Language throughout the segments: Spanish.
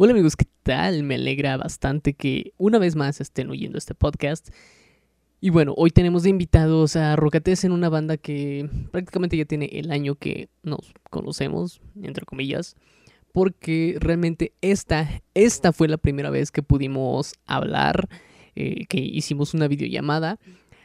Hola amigos, ¿qué tal? Me alegra bastante que una vez más estén oyendo este podcast. Y bueno, hoy tenemos de invitados a Rocates en una banda que prácticamente ya tiene el año que nos conocemos, entre comillas, porque realmente esta, esta fue la primera vez que pudimos hablar, eh, que hicimos una videollamada.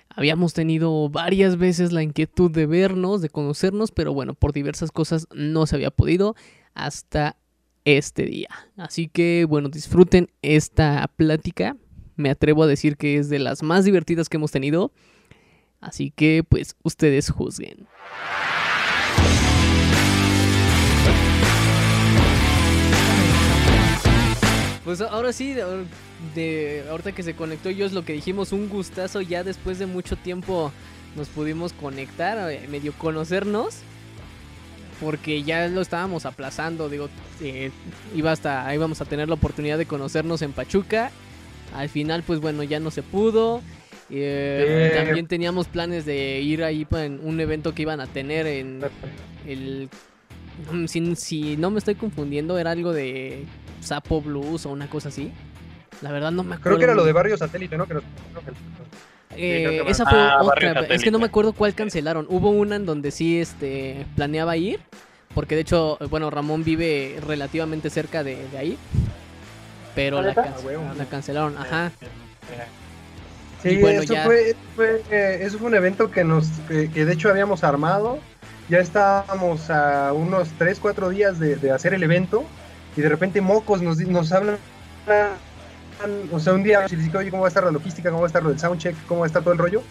Habíamos tenido varias veces la inquietud de vernos, de conocernos, pero bueno, por diversas cosas no se había podido hasta este día. Así que bueno, disfruten esta plática. Me atrevo a decir que es de las más divertidas que hemos tenido. Así que pues ustedes juzguen. Pues ahora sí, de, ahorita que se conectó yo es lo que dijimos, un gustazo ya después de mucho tiempo nos pudimos conectar, eh, medio conocernos porque ya lo estábamos aplazando, digo, eh, iba hasta, íbamos a tener la oportunidad de conocernos en Pachuca, al final pues bueno, ya no se pudo, eh, también teníamos planes de ir ahí en un evento que iban a tener en el... Mm, si, si no me estoy confundiendo, era algo de Sapo Blues o una cosa así. La verdad no me acuerdo. Creo que era lo de Barrio Satélite, ¿no? Que nos... Eh, esa fue ah, otra. Es que no me acuerdo cuál cancelaron. Hubo una en donde sí este, planeaba ir. Porque de hecho, bueno, Ramón vive relativamente cerca de, ahí. Pero la, la, cancelaron, ajá. Sí, eso, fue, eh, eso fue un evento que nos que, de hecho habíamos armado. Ya estábamos a unos 3, 4 días de, de hacer el evento. Y de repente Mocos nos, nos hablan o sea, un día les dije, oye, ¿cómo va a estar la logística? ¿Cómo va a estar lo del soundcheck? ¿Cómo va a estar todo el rollo?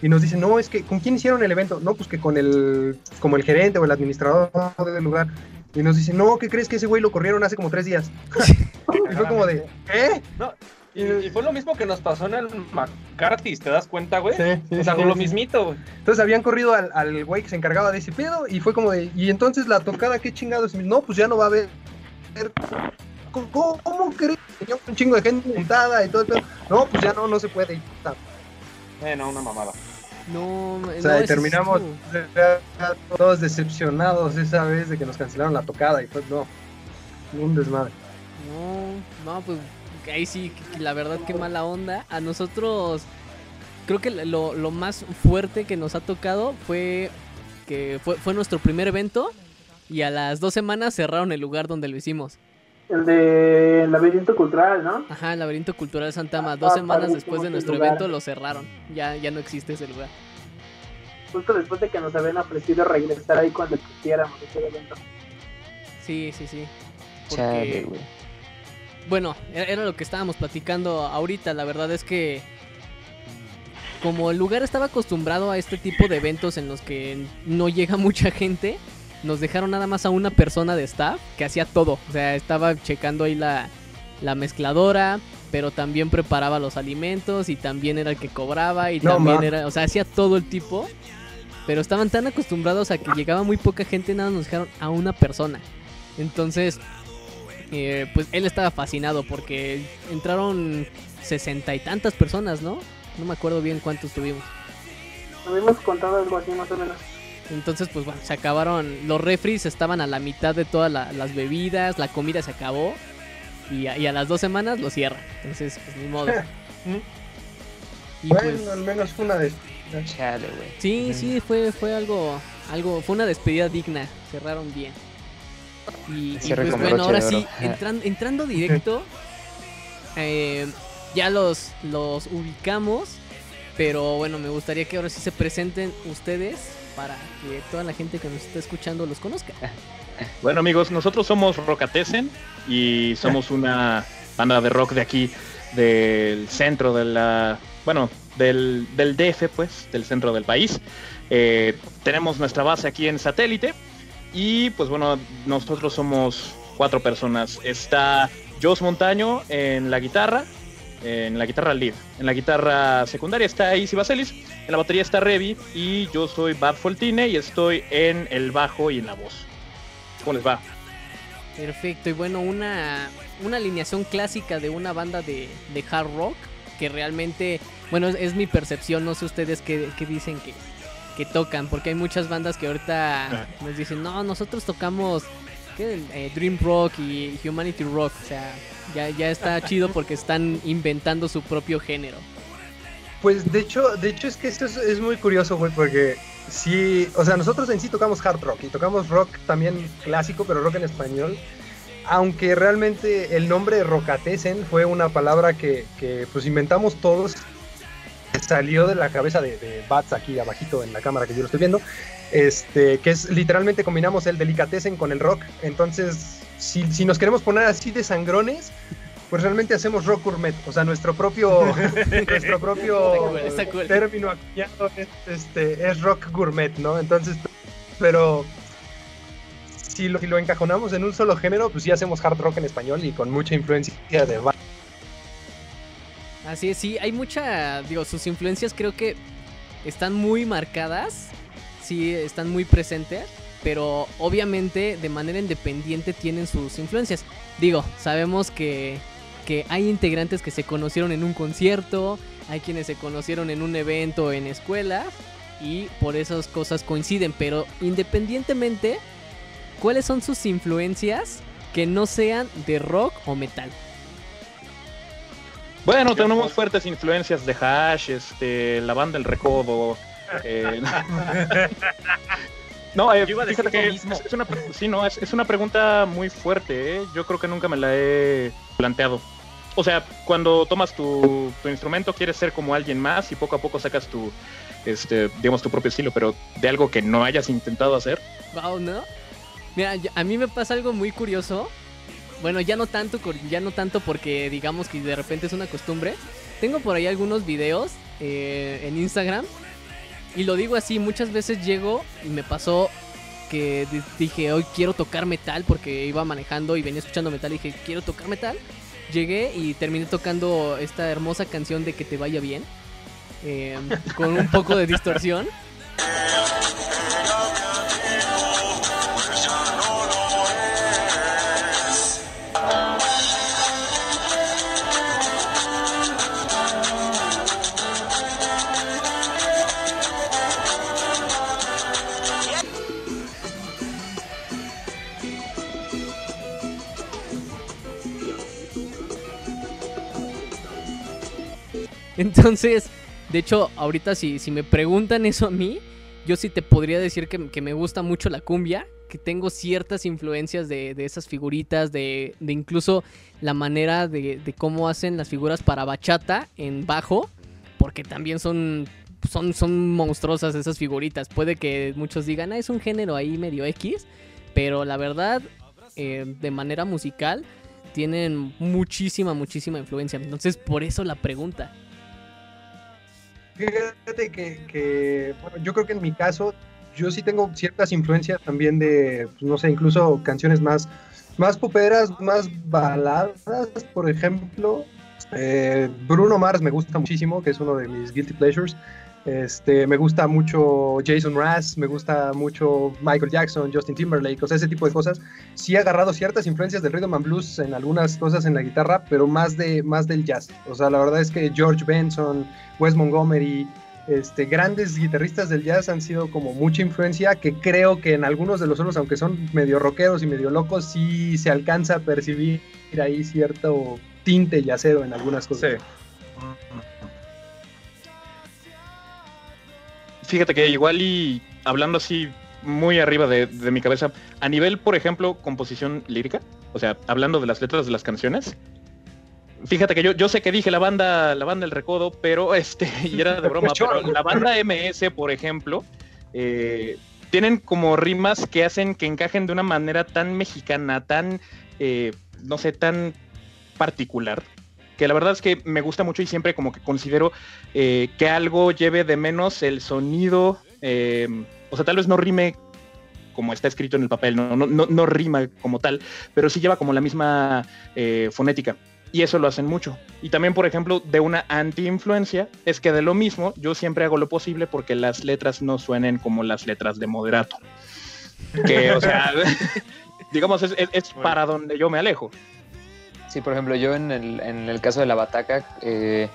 Y nos dicen, no, es que, ¿con quién hicieron el evento? No, pues que con el, como el gerente o el administrador del lugar. Y nos dicen, no, ¿qué crees que ese güey lo corrieron hace como tres días? y fue como de, ¿eh? No, y, fue lo mismo que nos pasó en el McCarthy, ¿te das cuenta, güey? Sí, sí, o sea, lo mismito, güey. Entonces habían corrido al, al güey que se encargaba de ese pedo y fue como de, y entonces la tocada, ¿qué chingados? No, pues ya no va a haber ¿Cómo, cómo crees? Tenía un chingo de gente montada y todo el No, pues ya no, no se puede. Eh, no, una mamada. No, o sea, terminamos todos decepcionados esa vez de que nos cancelaron la tocada y pues no, un desmadre. No, no, pues ahí sí, la verdad que mala onda. A nosotros, creo que lo, lo más fuerte que nos ha tocado fue que fue, fue nuestro primer evento y a las dos semanas cerraron el lugar donde lo hicimos. El de Laberinto Cultural, ¿no? Ajá, el Laberinto Cultural Santama. Dos semanas después de nuestro evento lo cerraron. Ya, ya no existe ese lugar. Justo después de que nos habían ofrecido regresar ahí cuando quisiéramos ese evento. Sí, sí, sí. Porque... bueno, era lo que estábamos platicando ahorita. La verdad es que como el lugar estaba acostumbrado a este tipo de eventos en los que no llega mucha gente, nos dejaron nada más a una persona de staff que hacía todo. O sea, estaba checando ahí la, mezcladora, pero también preparaba los alimentos y también era el que cobraba y también era, o sea, hacía todo el tipo. Pero estaban tan acostumbrados a que llegaba muy poca gente, nada nos dejaron a una persona. Entonces, eh, pues él estaba fascinado porque entraron sesenta y tantas personas, ¿no? No me acuerdo bien cuántos tuvimos. Habíamos contado algo así más o menos. Entonces, pues bueno, se acabaron. Los refries estaban a la mitad de todas las bebidas, la comida se acabó. Y a, las dos semanas lo cierran. Entonces, pues ni modo. y bueno, pues, al menos fue una despedida. Sí, sí, fue, fue algo, algo, fue una despedida digna. Cerraron bien. Y, pues bueno, ahora sí, entrando directo, eh, ya los, los ubicamos. Pero bueno, me gustaría que ahora sí se presenten ustedes para que toda la gente que nos está escuchando los conozca. Bueno amigos, nosotros somos Rockatesen y somos una banda de rock de aquí, del centro de la, bueno, del, del DF pues, del centro del país. Eh, tenemos nuestra base aquí en satélite y pues bueno, nosotros somos cuatro personas. Está Jos Montaño en la guitarra, en la guitarra lead. En la guitarra secundaria está Easy Baselis, en la batería está Revi y yo soy Bad Foltine y estoy en el bajo y en la voz. ¿Cómo les va? Perfecto, y bueno, una, una alineación clásica de una banda de, hard rock que realmente, bueno, es, mi percepción, no sé ustedes qué, dicen que, que tocan, porque hay muchas bandas que ahorita nos dicen, no, nosotros tocamos eh, Dream Rock y Humanity Rock. O sea, ya, ya está chido porque están inventando su propio género. Pues de hecho, de hecho es que esto es, muy curioso, güey, porque sí, o sea, nosotros en sí tocamos hard rock y tocamos rock también clásico, pero rock en español. Aunque realmente el nombre Rocatesen fue una palabra que, que pues inventamos todos salió de la cabeza de, de, Bats aquí abajito en la cámara que yo lo estoy viendo, este, que es literalmente combinamos el delicatessen con el rock, entonces si, si nos queremos poner así de sangrones, pues realmente hacemos rock gourmet, o sea, nuestro propio, nuestro propio término acuñado es, este, es rock gourmet, ¿no? Entonces, pero si lo, si lo encajonamos en un solo género, pues sí hacemos hard rock en español y con mucha influencia de Así es, sí, hay mucha, digo, sus influencias creo que están muy marcadas, sí, están muy presentes, pero obviamente de manera independiente tienen sus influencias. Digo, sabemos que, que hay integrantes que se conocieron en un concierto, hay quienes se conocieron en un evento en escuela y por esas cosas coinciden, pero independientemente, ¿cuáles son sus influencias que no sean de rock o metal? Bueno, tenemos fuertes influencias de Hash, este, la banda El Recodo. Eh, no, eh, fíjate que es, una, sí, no, es, una pregunta muy fuerte. Eh. Yo creo que nunca me la he planteado. O sea, cuando tomas tu, tu, instrumento quieres ser como alguien más y poco a poco sacas tu, este, digamos, tu propio estilo, pero de algo que no hayas intentado hacer. Wow, ¿no? Mira, a mí me pasa algo muy curioso bueno, ya no tanto, ya no tanto porque digamos que de repente es una costumbre. Tengo por ahí algunos videos eh, en Instagram y lo digo así, muchas veces llego y me pasó que dije, hoy quiero tocar metal porque iba manejando y venía escuchando metal y dije, quiero tocar metal. Llegué y terminé tocando esta hermosa canción de Que te vaya bien, eh, con un poco de distorsión. Entonces, de hecho, ahorita si, me preguntan eso a mí, yo sí te podría decir que, me gusta mucho la cumbia, que tengo ciertas influencias de, esas figuritas, de, incluso la manera de, cómo hacen las figuras para bachata en bajo, porque también son monstruosas esas figuritas. Puede que muchos digan, ah, es un género ahí medio X, pero la verdad, eh, de manera musical, tienen muchísima, muchísima influencia. Entonces, por eso la pregunta. Fíjate que, bueno, yo creo que en mi caso, yo sí tengo ciertas influencias también de, pues, no sé, incluso canciones más, más poperas, más baladas, por ejemplo. Eh, Bruno Mars me gusta muchísimo, que es uno de mis guilty pleasures. Este, me gusta mucho Jason Mraz, me gusta mucho Michael Jackson, Justin Timberlake, o sea, ese tipo de cosas. Sí he agarrado ciertas influencias del rhythm and blues en algunas cosas en la guitarra, pero más, de, más del jazz. O sea, la verdad es que George Benson, Wes Montgomery, este, grandes guitarristas del jazz han sido como mucha influencia que creo que en algunos de los solos, aunque son medio rockeros y medio locos, sí se alcanza a percibir ahí cierto tinte yacero en algunas cosas. Fíjate que igual y hablando así muy arriba de, mi cabeza, a nivel, por ejemplo, composición lírica, o sea, hablando de las letras de las canciones, fíjate que yo, yo sé que dije la banda, la banda El Recodo, pero este, y era de broma, pero la banda MS, por ejemplo, eh, tienen como rimas que hacen que encajen de una manera tan mexicana, tan, eh, no sé, tan particular, que la verdad es que me gusta mucho y siempre como que considero eh, que algo lleve de menos el sonido, eh, o sea, tal vez no rime como está escrito en el papel, no, no, no, rima como tal, pero sí lleva como la misma eh, fonética. Y eso lo hacen mucho. Y también, por ejemplo, de una anti-influencia, es que de lo mismo yo siempre hago lo posible porque las letras no suenen como las letras de moderato. Que, o sea, digamos, es, es para donde yo me alejo. Sí, por ejemplo, yo en el, caso de la bataca, eh,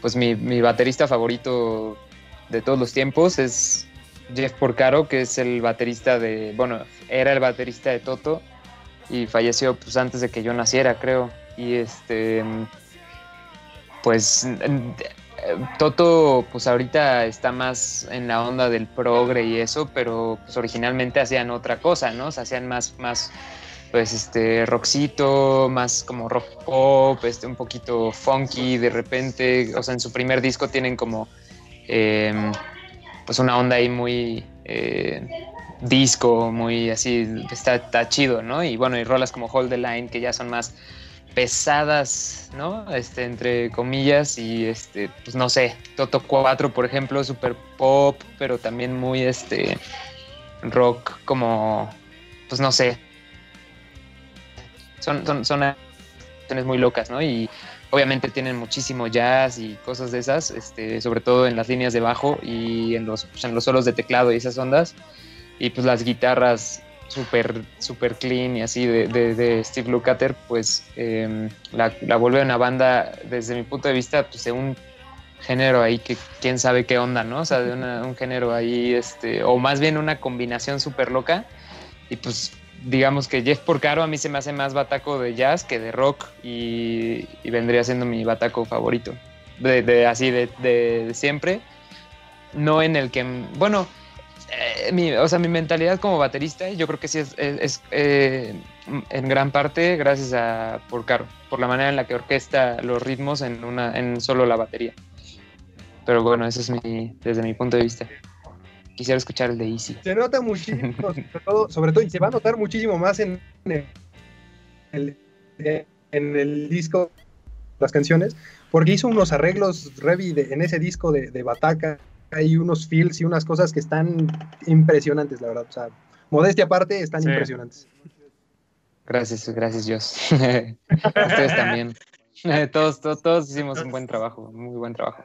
pues mi, baterista favorito de todos los tiempos es Jeff Porcaro, que es el baterista de, bueno, era el baterista de Toto y falleció pues antes de que yo naciera, creo. Y este, pues Toto, pues ahorita está más en la onda del progre y eso, pero pues originalmente hacían otra cosa, ¿no? O sea, hacían más, más, pues este, rockcito, más como rock pop, este, un poquito funky de repente. O sea, en su primer disco tienen como, em, pues una onda ahí muy eh, disco, muy así, está, está chido, ¿no? Y bueno, y rolas como Hold the Line, que ya son más pesadas, ¿no? Este, entre comillas, y este, pues no sé, Toto 4, por ejemplo, super pop, pero también muy este rock como, pues no sé. Son, son, son muy locas, ¿no? Y obviamente tienen muchísimo jazz y cosas de esas, este, sobre todo en las líneas de bajo y en los, pues, en los solos de teclado y esas ondas. Y pues las guitarras super, super clean y así de, de, Steve Lukather, pues em, la, la, vuelve una banda, desde mi punto de vista, pues de un género ahí que quién sabe qué onda, ¿no? O sea, de un género ahí, este, o más bien una combinación súper loca. Y pues digamos que Jeff Porcaro a mí se me hace más bataco de jazz que de rock y, vendría siendo mi bataco favorito. De, así de, siempre. No en el que, bueno, eh, mi, o sea, mi mentalidad como baterista, yo creo que sí es, eh, en gran parte gracias a por Caro, por la manera en la que orquesta los ritmos en, una, en solo la batería. Pero bueno, eso es mi, desde mi punto de vista. Quisiera escuchar el de Easy. Se nota muchísimo, sobre todo, y se va a notar muchísimo más en el, en el disco, las canciones, porque hizo unos arreglos Revi en ese disco de, de Bataca hay unos feels y unas cosas que están impresionantes, la verdad. O sea, modestia aparte, están impresionantes. Gracias, gracias Dios. Ustedes también. todos, todos, todos, hicimos un buen trabajo, muy buen trabajo.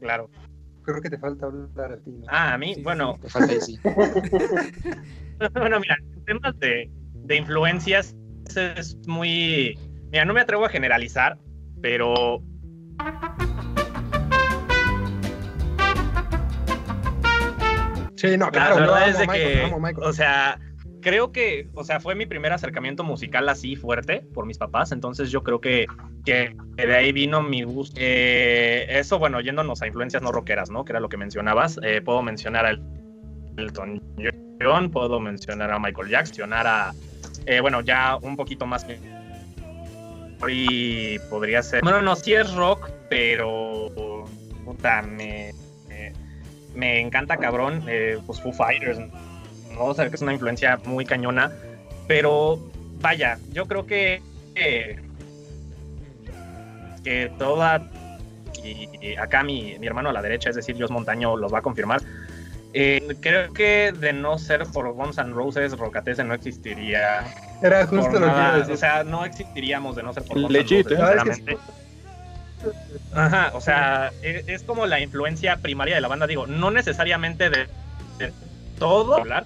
claro. Creo que te falta hablar a ti. Ah, a mí, bueno. te falta sí. bueno, mira, temas de, de influencias es muy. Mira, no me atrevo a generalizar, pero Sí, no, claro. La verdad es de que, o sea, creo que, o sea, fue mi primer acercamiento musical así fuerte por mis papás, entonces yo creo que, que de ahí vino mi gusto. Eh, eso, bueno, yéndonos a influencias no rockeras, ¿no? Que era lo que mencionabas. Eh, puedo mencionar a Elton John, puedo mencionar a Michael Jackson, a, eh, bueno, ya un poquito más y podría ser. Bueno, no, sí es rock, pero puta, me me encanta cabrón, eh, pues Foo Fighters. O sea, que es una influencia muy cañona, pero vaya, yo creo que, que toda, y, acá mi, mi, hermano a la derecha, es decir, Dios Montaño, los va a confirmar. Eh, creo que de no ser por Guns N' Roses, Rocatese no existiría. Era justo lo que iba a decir. O sea, no existiríamos de no ser por Guns N' Roses. Ajá, o sea, es, como la influencia primaria de la banda, digo, no necesariamente de, todo hablar,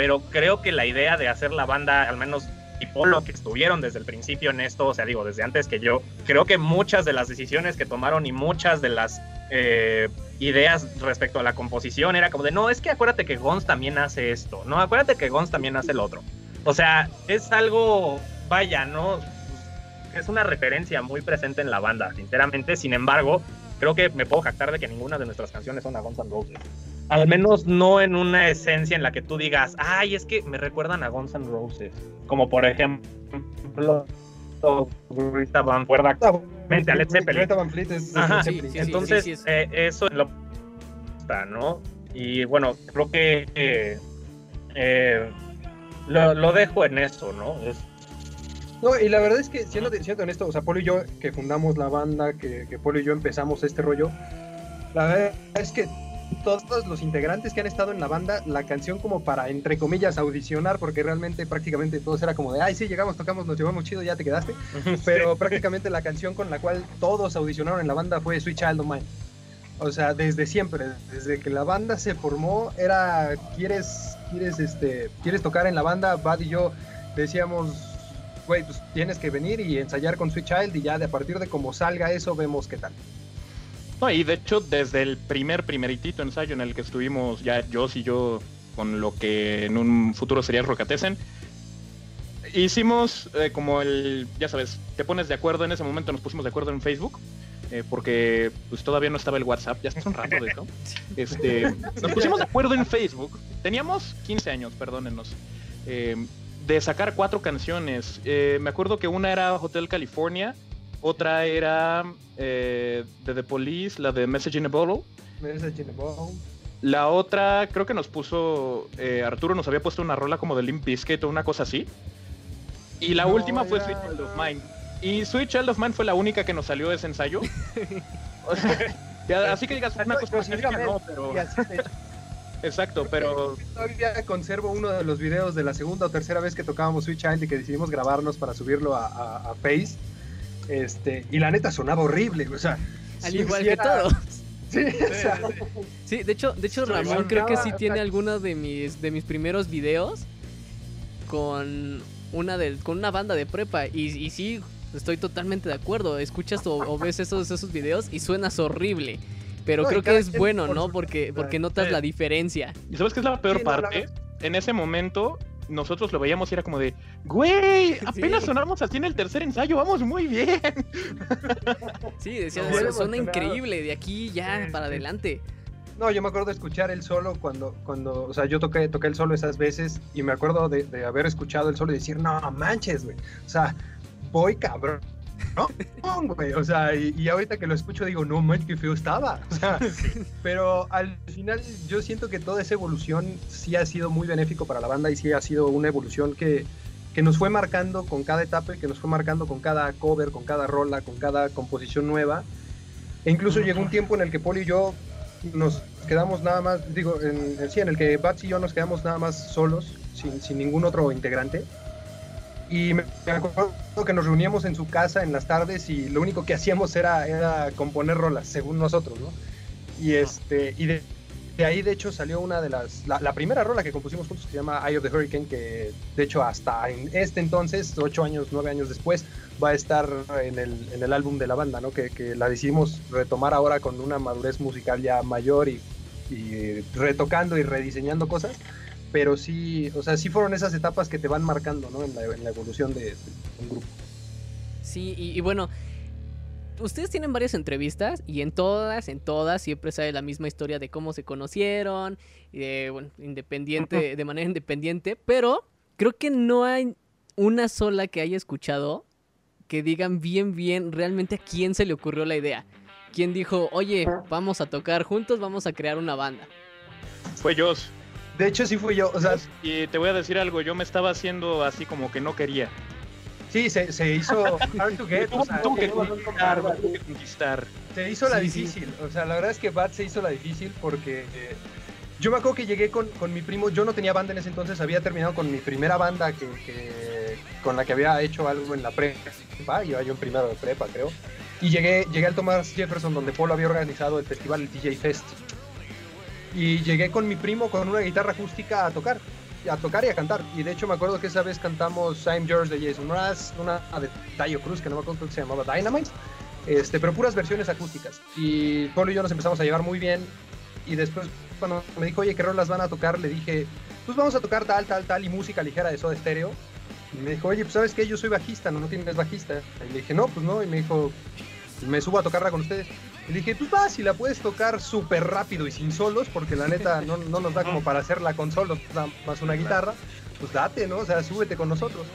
pero creo que la idea de hacer la banda, al menos tipo lo que estuvieron desde el principio en esto, o sea, digo, desde antes que yo, creo que muchas de las decisiones que tomaron y muchas de las eh, ideas respecto a la composición era como de, no, es que acuérdate que Gons también hace esto, no, acuérdate que Gons también hace el otro. O sea, es algo, vaya, ¿no? es una referencia muy presente en la banda, sinceramente. Sin embargo, creo que me puedo jactar de que ninguna de nuestras canciones son a Guns N' Roses. Al menos no en una esencia en la que tú digas, ay, es que me recuerdan a Guns N' Roses. Como por ejemplo, Greta Van Fuerda mente a Led Zeppelin. Entonces, eh, eso es lo ¿no? Y bueno, creo que eh, eh, lo, lo, dejo en eso, ¿no? Es, no, y la verdad es que, siendo, siendo honesto, o sea, Polo y yo, que fundamos la banda, que, que Polo y yo empezamos este rollo, la verdad es que todos los integrantes que han estado en la banda, la canción como para, entre comillas, audicionar, porque realmente prácticamente todos era como de, ay, sí, llegamos, tocamos, nos llevamos chido, ya te quedaste. Pero prácticamente la canción con la cual todos audicionaron en la banda fue Sweet Child of Mine. O sea, desde siempre, desde que la banda se formó, era, ¿quieres, quieres, este, ¿quieres tocar en la banda? Bad y yo decíamos, güey, pues tienes que venir y ensayar con Sweet Child y ya de a partir de cómo salga eso vemos qué tal. No, y de hecho, desde el primer, primeritito ensayo en el que estuvimos ya yo y yo con lo que en un futuro sería Rocatesen, hicimos eh, como el, ya sabes, te pones de acuerdo, en ese momento nos pusimos de acuerdo en Facebook, eh, porque pues todavía no estaba el WhatsApp, ya hace un rato de eso. Este, nos pusimos de acuerdo en Facebook, teníamos 15 años, perdónenos, eh, de sacar cuatro canciones. me acuerdo que una era Hotel California, otra era de The Police, la de Message in a Bottle. Message in a Bottle. La otra, creo que nos puso, Arturo nos había puesto una rola como de Limp Bizkit o una cosa así. Y la última fue Sweet Child of Mine. Y Sweet Child of Mine fue la única que nos salió de ese ensayo. así que digas una cosa que no, pero. Exacto, pero. Todavía conservo uno de los videos de la segunda o tercera vez que tocábamos Sweet Child y que decidimos grabarnos para subirlo a, Face. Este, y la neta sonaba horrible, o sea. Al igual que todos. Sí, sí, de hecho, de hecho Ramón creo que sí tiene algunos de mis, de mis primeros videos con una de, con una banda de prepa. Y, y sí, estoy totalmente de acuerdo. Escuchas o, ves esos, esos videos y suenas horrible. Pero creo que es bueno, ¿no? Porque, porque notas la diferencia. ¿Y sabes qué es la peor parte? En ese momento nosotros lo veíamos y era como de, güey, apenas sonamos así en el tercer ensayo, vamos muy bien. Sí, decía, suena increíble, de aquí ya para adelante. No, yo me acuerdo de escuchar el solo cuando, cuando, o sea, yo toqué, toqué el solo esas veces y me acuerdo de, haber escuchado el solo y decir, no manches, güey. O sea, voy cabrón. No, güey. O sea, y, ahorita que lo escucho digo, no manches, qué feo estaba. O sea, pero al final yo siento que toda esa evolución sí ha sido muy benéfico para la banda y sí ha sido una evolución que, que nos fue marcando con cada etapa y que nos fue marcando con cada cover, con cada rola, con cada composición nueva. E incluso llegó un tiempo en el que Poli y yo nos quedamos nada más, digo, en, sí, en el que Bats y yo nos quedamos nada más solos, sin, sin ningún otro integrante. Y me, acuerdo que nos reuníamos en su casa en las tardes y lo único que hacíamos era, era componer rolas, según nosotros, ¿no? Y, este, y de, de ahí, de hecho, salió una de las. La, primera rola que compusimos juntos se llama Eye of the Hurricane, que de hecho, hasta en este entonces, ocho años, nueve años después, va a estar en el, en el álbum de la banda, ¿no? Que, que, la decidimos retomar ahora con una madurez musical ya mayor y, y, retocando y rediseñando cosas. Pero sí, o sea, sí fueron esas etapas que te van marcando, ¿no? En la, en la evolución de, un grupo. Sí, y, y bueno, ustedes tienen varias entrevistas y en todas, en todas siempre sale la misma historia de cómo se conocieron, bueno, independiente, de manera independiente, pero creo que no hay una sola que haya escuchado que digan bien, bien realmente a quién se le ocurrió la idea. ¿Quién dijo, oye, vamos a tocar juntos, vamos a crear una banda? Fue yo. De hecho, sí fui yo. O sea, y te voy a decir algo, yo me estaba haciendo así como que no quería. Sí, se, se hizo hard to get. Tuvo, que conquistar, Se hizo la difícil. O sea, la verdad es que Bad se hizo la difícil porque eh, yo me acuerdo que llegué con, con, mi primo. Yo no tenía banda en ese entonces, había terminado con mi primera banda que, que con la que había hecho algo en la prepa. Iba yo en primero de prepa, creo. Y llegué, llegué al Thomas Jefferson, donde Polo había organizado el festival, el DJ Fest. Y llegué con mi primo con una guitarra acústica a tocar a tocar y a cantar. Y de hecho me acuerdo que esa vez cantamos I'm George de Jason Mraz, una de Tayo Cruz, que no me acuerdo cómo se llamaba, Dynamite. Este, pero puras versiones acústicas. Y Polo y yo nos empezamos a llevar muy bien. Y después, cuando me dijo, oye, ¿qué rolas van a tocar? Le dije, pues vamos a tocar tal, tal, tal, y música ligera de Soda Stereo. Y me dijo, oye, pues sabes que yo soy bajista, no, no tienes bajista. Y le dije, no, pues no. Y me dijo, me subo a tocarla con ustedes. Y dije, pues va, si la puedes tocar súper rápido y sin solos, porque la neta no, no, nos da como para hacerla con solos, nada más una guitarra, pues date, ¿no? O sea, súbete con nosotros.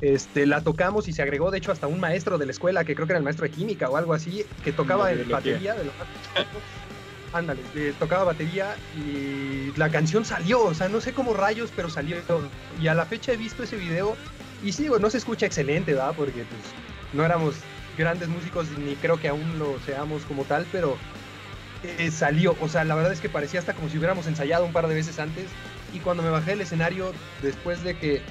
Este, la tocamos y se agregó, de hecho, hasta un maestro de la escuela, que creo que era el maestro de química o algo así, que tocaba batería. De Ándale, tocaba batería y la canción salió, o sea, no sé cómo rayos, pero salió. Y a la fecha he visto ese video y sí, no se escucha excelente, ¿verdad? Porque pues no éramos grandes músicos ni creo que aún lo seamos como tal, pero eh, salió, o sea, la verdad es que parecía hasta como si hubiéramos ensayado un par de veces antes y cuando me bajé del escenario, después de que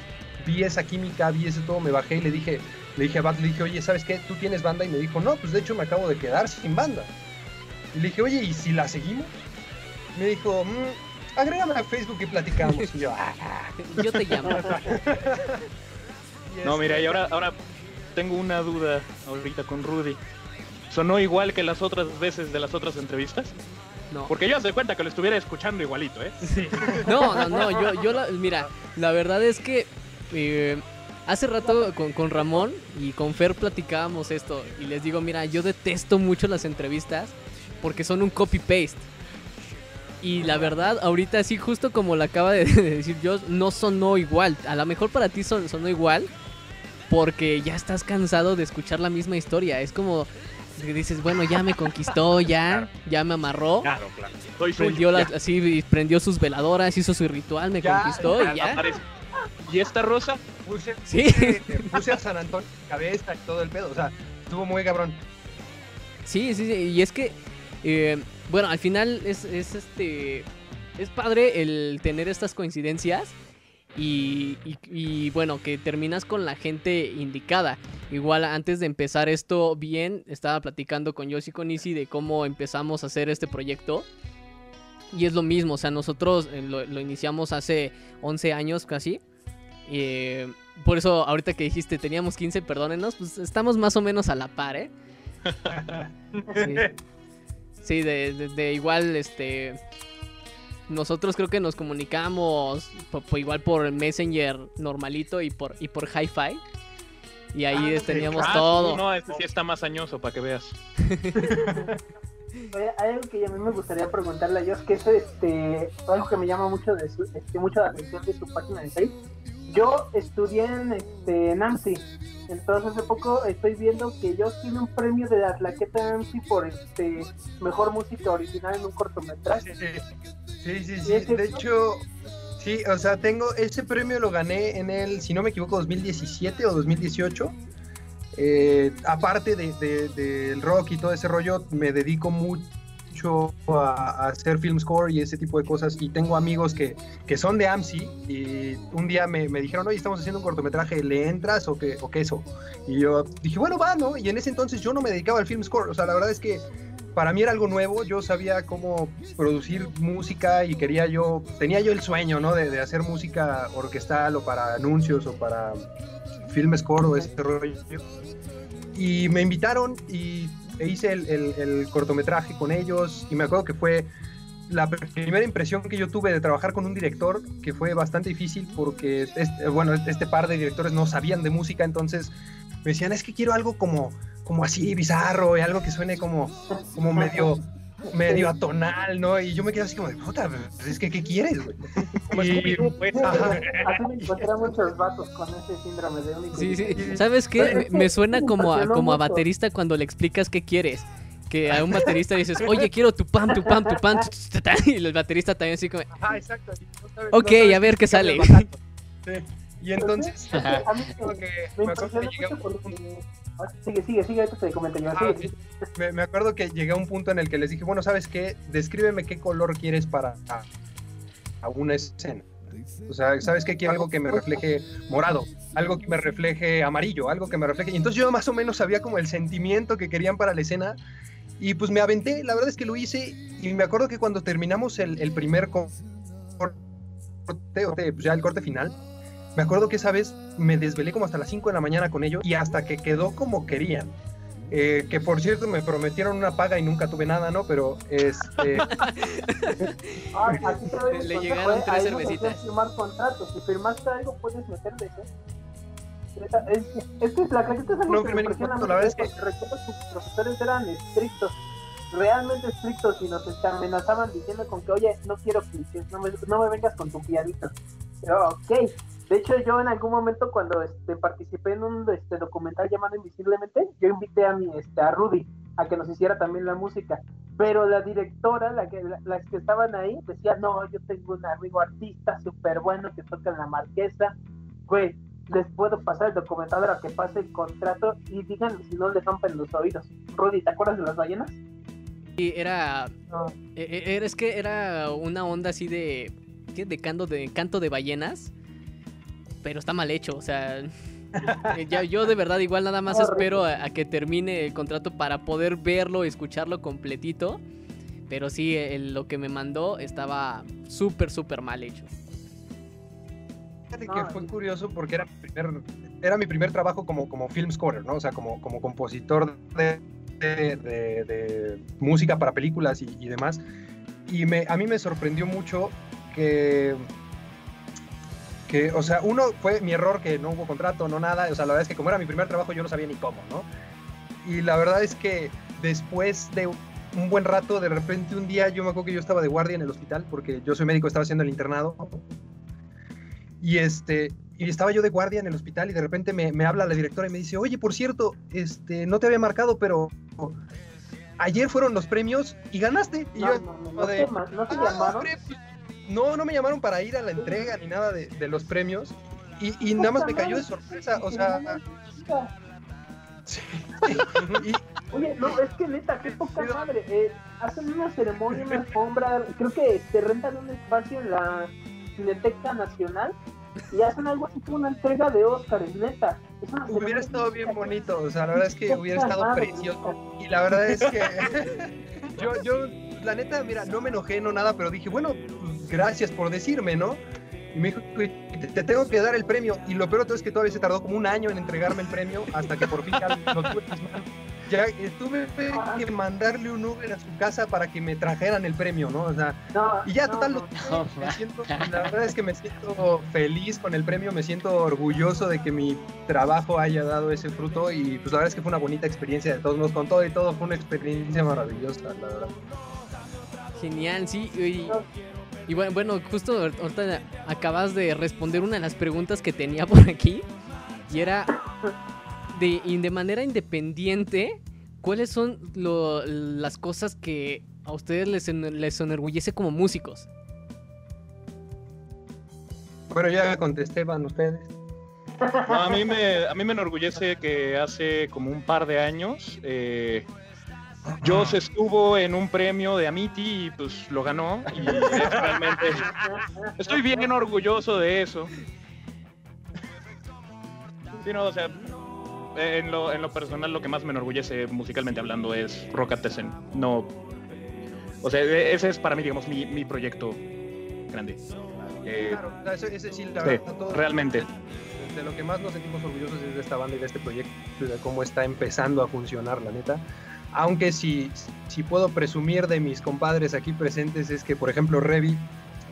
vi esa química, vi ese todo, me bajé y le dije, le dije a Bat, le dije, oye, ¿sabes qué? ¿Tú tienes banda? Y me dijo, no, pues de hecho me acabo de quedar sin banda. Y le dije, oye, ¿y si la seguimos? Me dijo, mmm, agrégame a Facebook y platicamos. y yo, ah. yo te llamo. no, mira, y ahora, ahora tengo una duda ahorita con Rudy. ¿Sonó igual que las otras veces de las otras entrevistas? No. Porque yo hace cuenta que lo estuviera escuchando igualito, ¿eh? Sí. No, no, no, yo, yo la, mira, la verdad es que eh, hace rato con, con, Ramón y con Fer platicábamos esto y les digo, mira, yo detesto mucho las entrevistas porque son un copy-paste. Y la verdad, ahorita sí, justo como lo acaba de, decir yo, no sonó igual. A lo mejor para ti son, sonó igual porque ya estás cansado de escuchar la misma historia. Es como que dices, bueno, ya me conquistó, ya, ya me amarró. Claro, claro. prendió así, prendió sus veladoras, hizo su ritual, me conquistó y ya. ¿Y esta rosa? Puse, ¿Sí? puse, a San Antonio cabeza y todo el pedo. O sea, estuvo muy cabrón. Sí, sí, sí. Y es que, eh, bueno, al final es, es este. Es padre el tener estas coincidencias y, bueno, que terminas con la gente indicada. Igual antes de empezar esto bien, estaba platicando con Yoshi con Isi de cómo empezamos a hacer este proyecto. Y es lo mismo, o sea, nosotros eh, lo, iniciamos hace 11 años casi. Eh, por eso ahorita que dijiste teníamos 15, perdónenos, pues estamos más o menos a la par, ¿eh? Sí, de, igual, este nosotros creo que nos comunicamos igual por Messenger normalito y por, y por Hi-Fi. Y ahí ah, teníamos ah, todo. No, este sí está más añoso para que veas. hay algo que a mí me gustaría preguntarle a ellos, que es este, algo que me llama mucho de este, mucho la atención de su página de Facebook. Yo estudié en este, Nancy, entonces hace poco estoy viendo que ellos tienen un premio de la claqueta Nancy por este mejor música original en un cortometraje. Sí, sí, sí. De hecho, sí, o sea, tengo ese premio lo gané en el, si no me equivoco, 2017 o 2018. Eh, aparte del de, rock y todo ese rollo, me dedico mucho a, hacer film score y ese tipo de cosas. Y tengo amigos que, que son de AMSI y un día me, me, dijeron, oye, estamos haciendo un cortometraje, ¿le entras o qué, o qué eso? Y yo dije, bueno, va, ¿no? Y en ese entonces yo no me dedicaba al film score. O sea, la verdad es que para mí era algo nuevo, yo sabía cómo producir música y quería yo, tenía yo el sueño, ¿no? De, hacer música orquestal o para anuncios o para film score o ese rollo. Y me invitaron y e hice el, cortometraje con ellos y me acuerdo que fue la primera impresión que yo tuve de trabajar con un director que fue bastante difícil porque este, bueno, este par de directores no sabían de música, entonces me decían, es que quiero algo como como así bizarro y algo que suene como, como medio medio atonal, ¿no? Y yo me quedo así como de puta, es que ¿qué quieres, güey? Y, pues, Así me encontré muchos vatos con ese síndrome de único. Sí, sí. ¿Sabes qué? Me suena como a, como a baterista cuando le explicas qué quieres. Que a un baterista dices, oye, quiero tu pam, tu pam, tu pam, y el baterista también así como. Ajá, exacto. ok, a ver qué sale. Sí. Y entonces, a mí me, me acuerdo que llega Sigue, sigue, sigue, te comento yo. Ah, me, acuerdo que llegué a un punto en el que les dije, bueno, ¿sabes qué? Descríbeme qué color quieres para a, una escena. O sea, ¿sabes qué? Quiero algo que me refleje morado, algo que me refleje amarillo, algo que me refleje. Y entonces yo más o menos sabía como el sentimiento que querían para la escena. Y pues me aventé, la verdad es que lo hice. Y me acuerdo que cuando terminamos el, el primer corte, pues ya el corte final, me acuerdo que esa vez me desvelé como hasta las 5 de la mañana con ellos y hasta que quedó como querían. Eh, que por cierto me prometieron una paga y nunca tuve nada, ¿no? Pero este. ah, Le llegaron tres cervecitas. firmar contratos. Si firmaste algo, puedes meterle, ¿eh? Es, es que la claqueta es algo no, que me impresiona la verdad es que recuerdo que sus profesores eran estrictos, realmente estrictos y nos amenazaban diciendo con que, oye, no quiero clichés, no me, no me vengas con tu pianito. Pero, ok, de hecho, yo en algún momento cuando este, participé en un este, documental llamado Invisiblemente, yo invité a mi este, a Rudy a que nos hiciera también la música. Pero la directora, la que, las que estaban ahí, decía, no, yo tengo un amigo artista súper bueno que toca en la marquesa. Güey, les puedo pasar el documental para que pase el contrato y digan si no les rompen los oídos. Rudy, ¿te acuerdas de las ballenas? Sí, era... E, e, era es que era una onda así de... ¿Qué? De canto de, canto de ballenas pero está mal hecho, o sea, ya, yo de verdad igual nada más espero a, que termine el contrato para poder verlo y escucharlo completito. Pero sí, lo que me mandó estaba súper, súper mal hecho. Fíjate que fue curioso porque era mi primer, era mi primer trabajo como, como film scorer, ¿no? O sea, como, como compositor de, de, música para películas y, y demás. Y me, a mí me sorprendió mucho que que, o sea, uno fue mi error que no hubo contrato, no nada, o sea, la verdad es que como era mi primer trabajo yo no sabía ni cómo, ¿no? Y la verdad es que después de un buen rato, de repente un día yo me acuerdo que yo estaba de guardia en el hospital porque yo soy médico, estaba haciendo el internado. Y este, y estaba yo de guardia en el hospital y de repente me, me, habla la directora y me dice, oye, por cierto, este, no te había marcado, pero ayer fueron los premios y ganaste. Y no, yo, no, no, te, no te ah, llamaron. No, no me llamaron para ir a la entrega ni nada de, de los premios. Y, y nada más me cayó de sorpresa, o sea... Sí. Oye, no, es que neta, qué poca madre. Eh, hacen una ceremonia, una alfombra, creo que te rentan un espacio en la Cineteca Nacional y hacen algo así como una entrega de Oscars, neta. Hubiera estado bien bonito, o sea, la verdad es que hubiera estado precioso. Y la verdad es que yo, yo, la neta, mira, no me enojé, no nada, pero dije, bueno, gracias por decirme, ¿no? Y me dijo, te, tengo que dar el premio. Y lo peor de todo es que todavía se tardó como un año en entregarme el premio hasta que por fin ya lo tuve Ya eh, tuve que mandarle un Uber a su casa para que me trajeran el premio, ¿no? O sea, y ya total, me siento, la verdad es que me siento feliz con el premio, me siento orgulloso de que mi trabajo haya dado ese fruto y pues la verdad es que fue una bonita experiencia de todos modos, con todo y todo fue una experiencia maravillosa, la verdad. Genial, sí. Y bueno, bueno, justo ahorita acabas de responder una de las preguntas que tenía por aquí. Y era de, de manera independiente, ¿cuáles son las cosas que a ustedes les, les enorgullece como músicos? Bueno, ya contesté, van ustedes. a, mí me, a mí me enorgullece que hace como un par de años eh, Joss estuvo en un premio de Amity y pues lo ganó. Y realmente estoy bien orgulloso de eso. Sí, no, o sea, en lo, en lo personal lo que más me enorgullece musicalmente hablando es Rockatesen. No. O sea, e, ese es para mí, digamos, mi, mi proyecto grande. Eh, claro, ese, sí, la verdad, realmente. De lo que más nos sentimos orgullosos es de esta banda y de este proyecto, de cómo está empezando a funcionar, la neta. Aunque si, si puedo presumir de mis compadres aquí presentes es que, por ejemplo, Revi,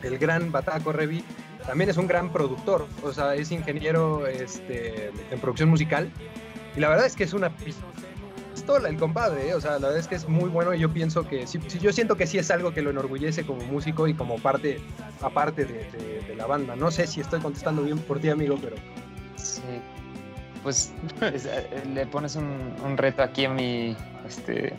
el gran Bataco Revi, también es un gran productor, o sea, es ingeniero este, en producción musical. Y la verdad es que es una pistola el compadre, ¿eh? o sea, la verdad es que es muy bueno y yo pienso que, sí, yo siento que sí es algo que lo enorgullece como músico y como parte, aparte de, de la banda. No sé si estoy contestando bien por ti, amigo, pero... Sí, pues eh, le pones un, reto aquí a mi, este,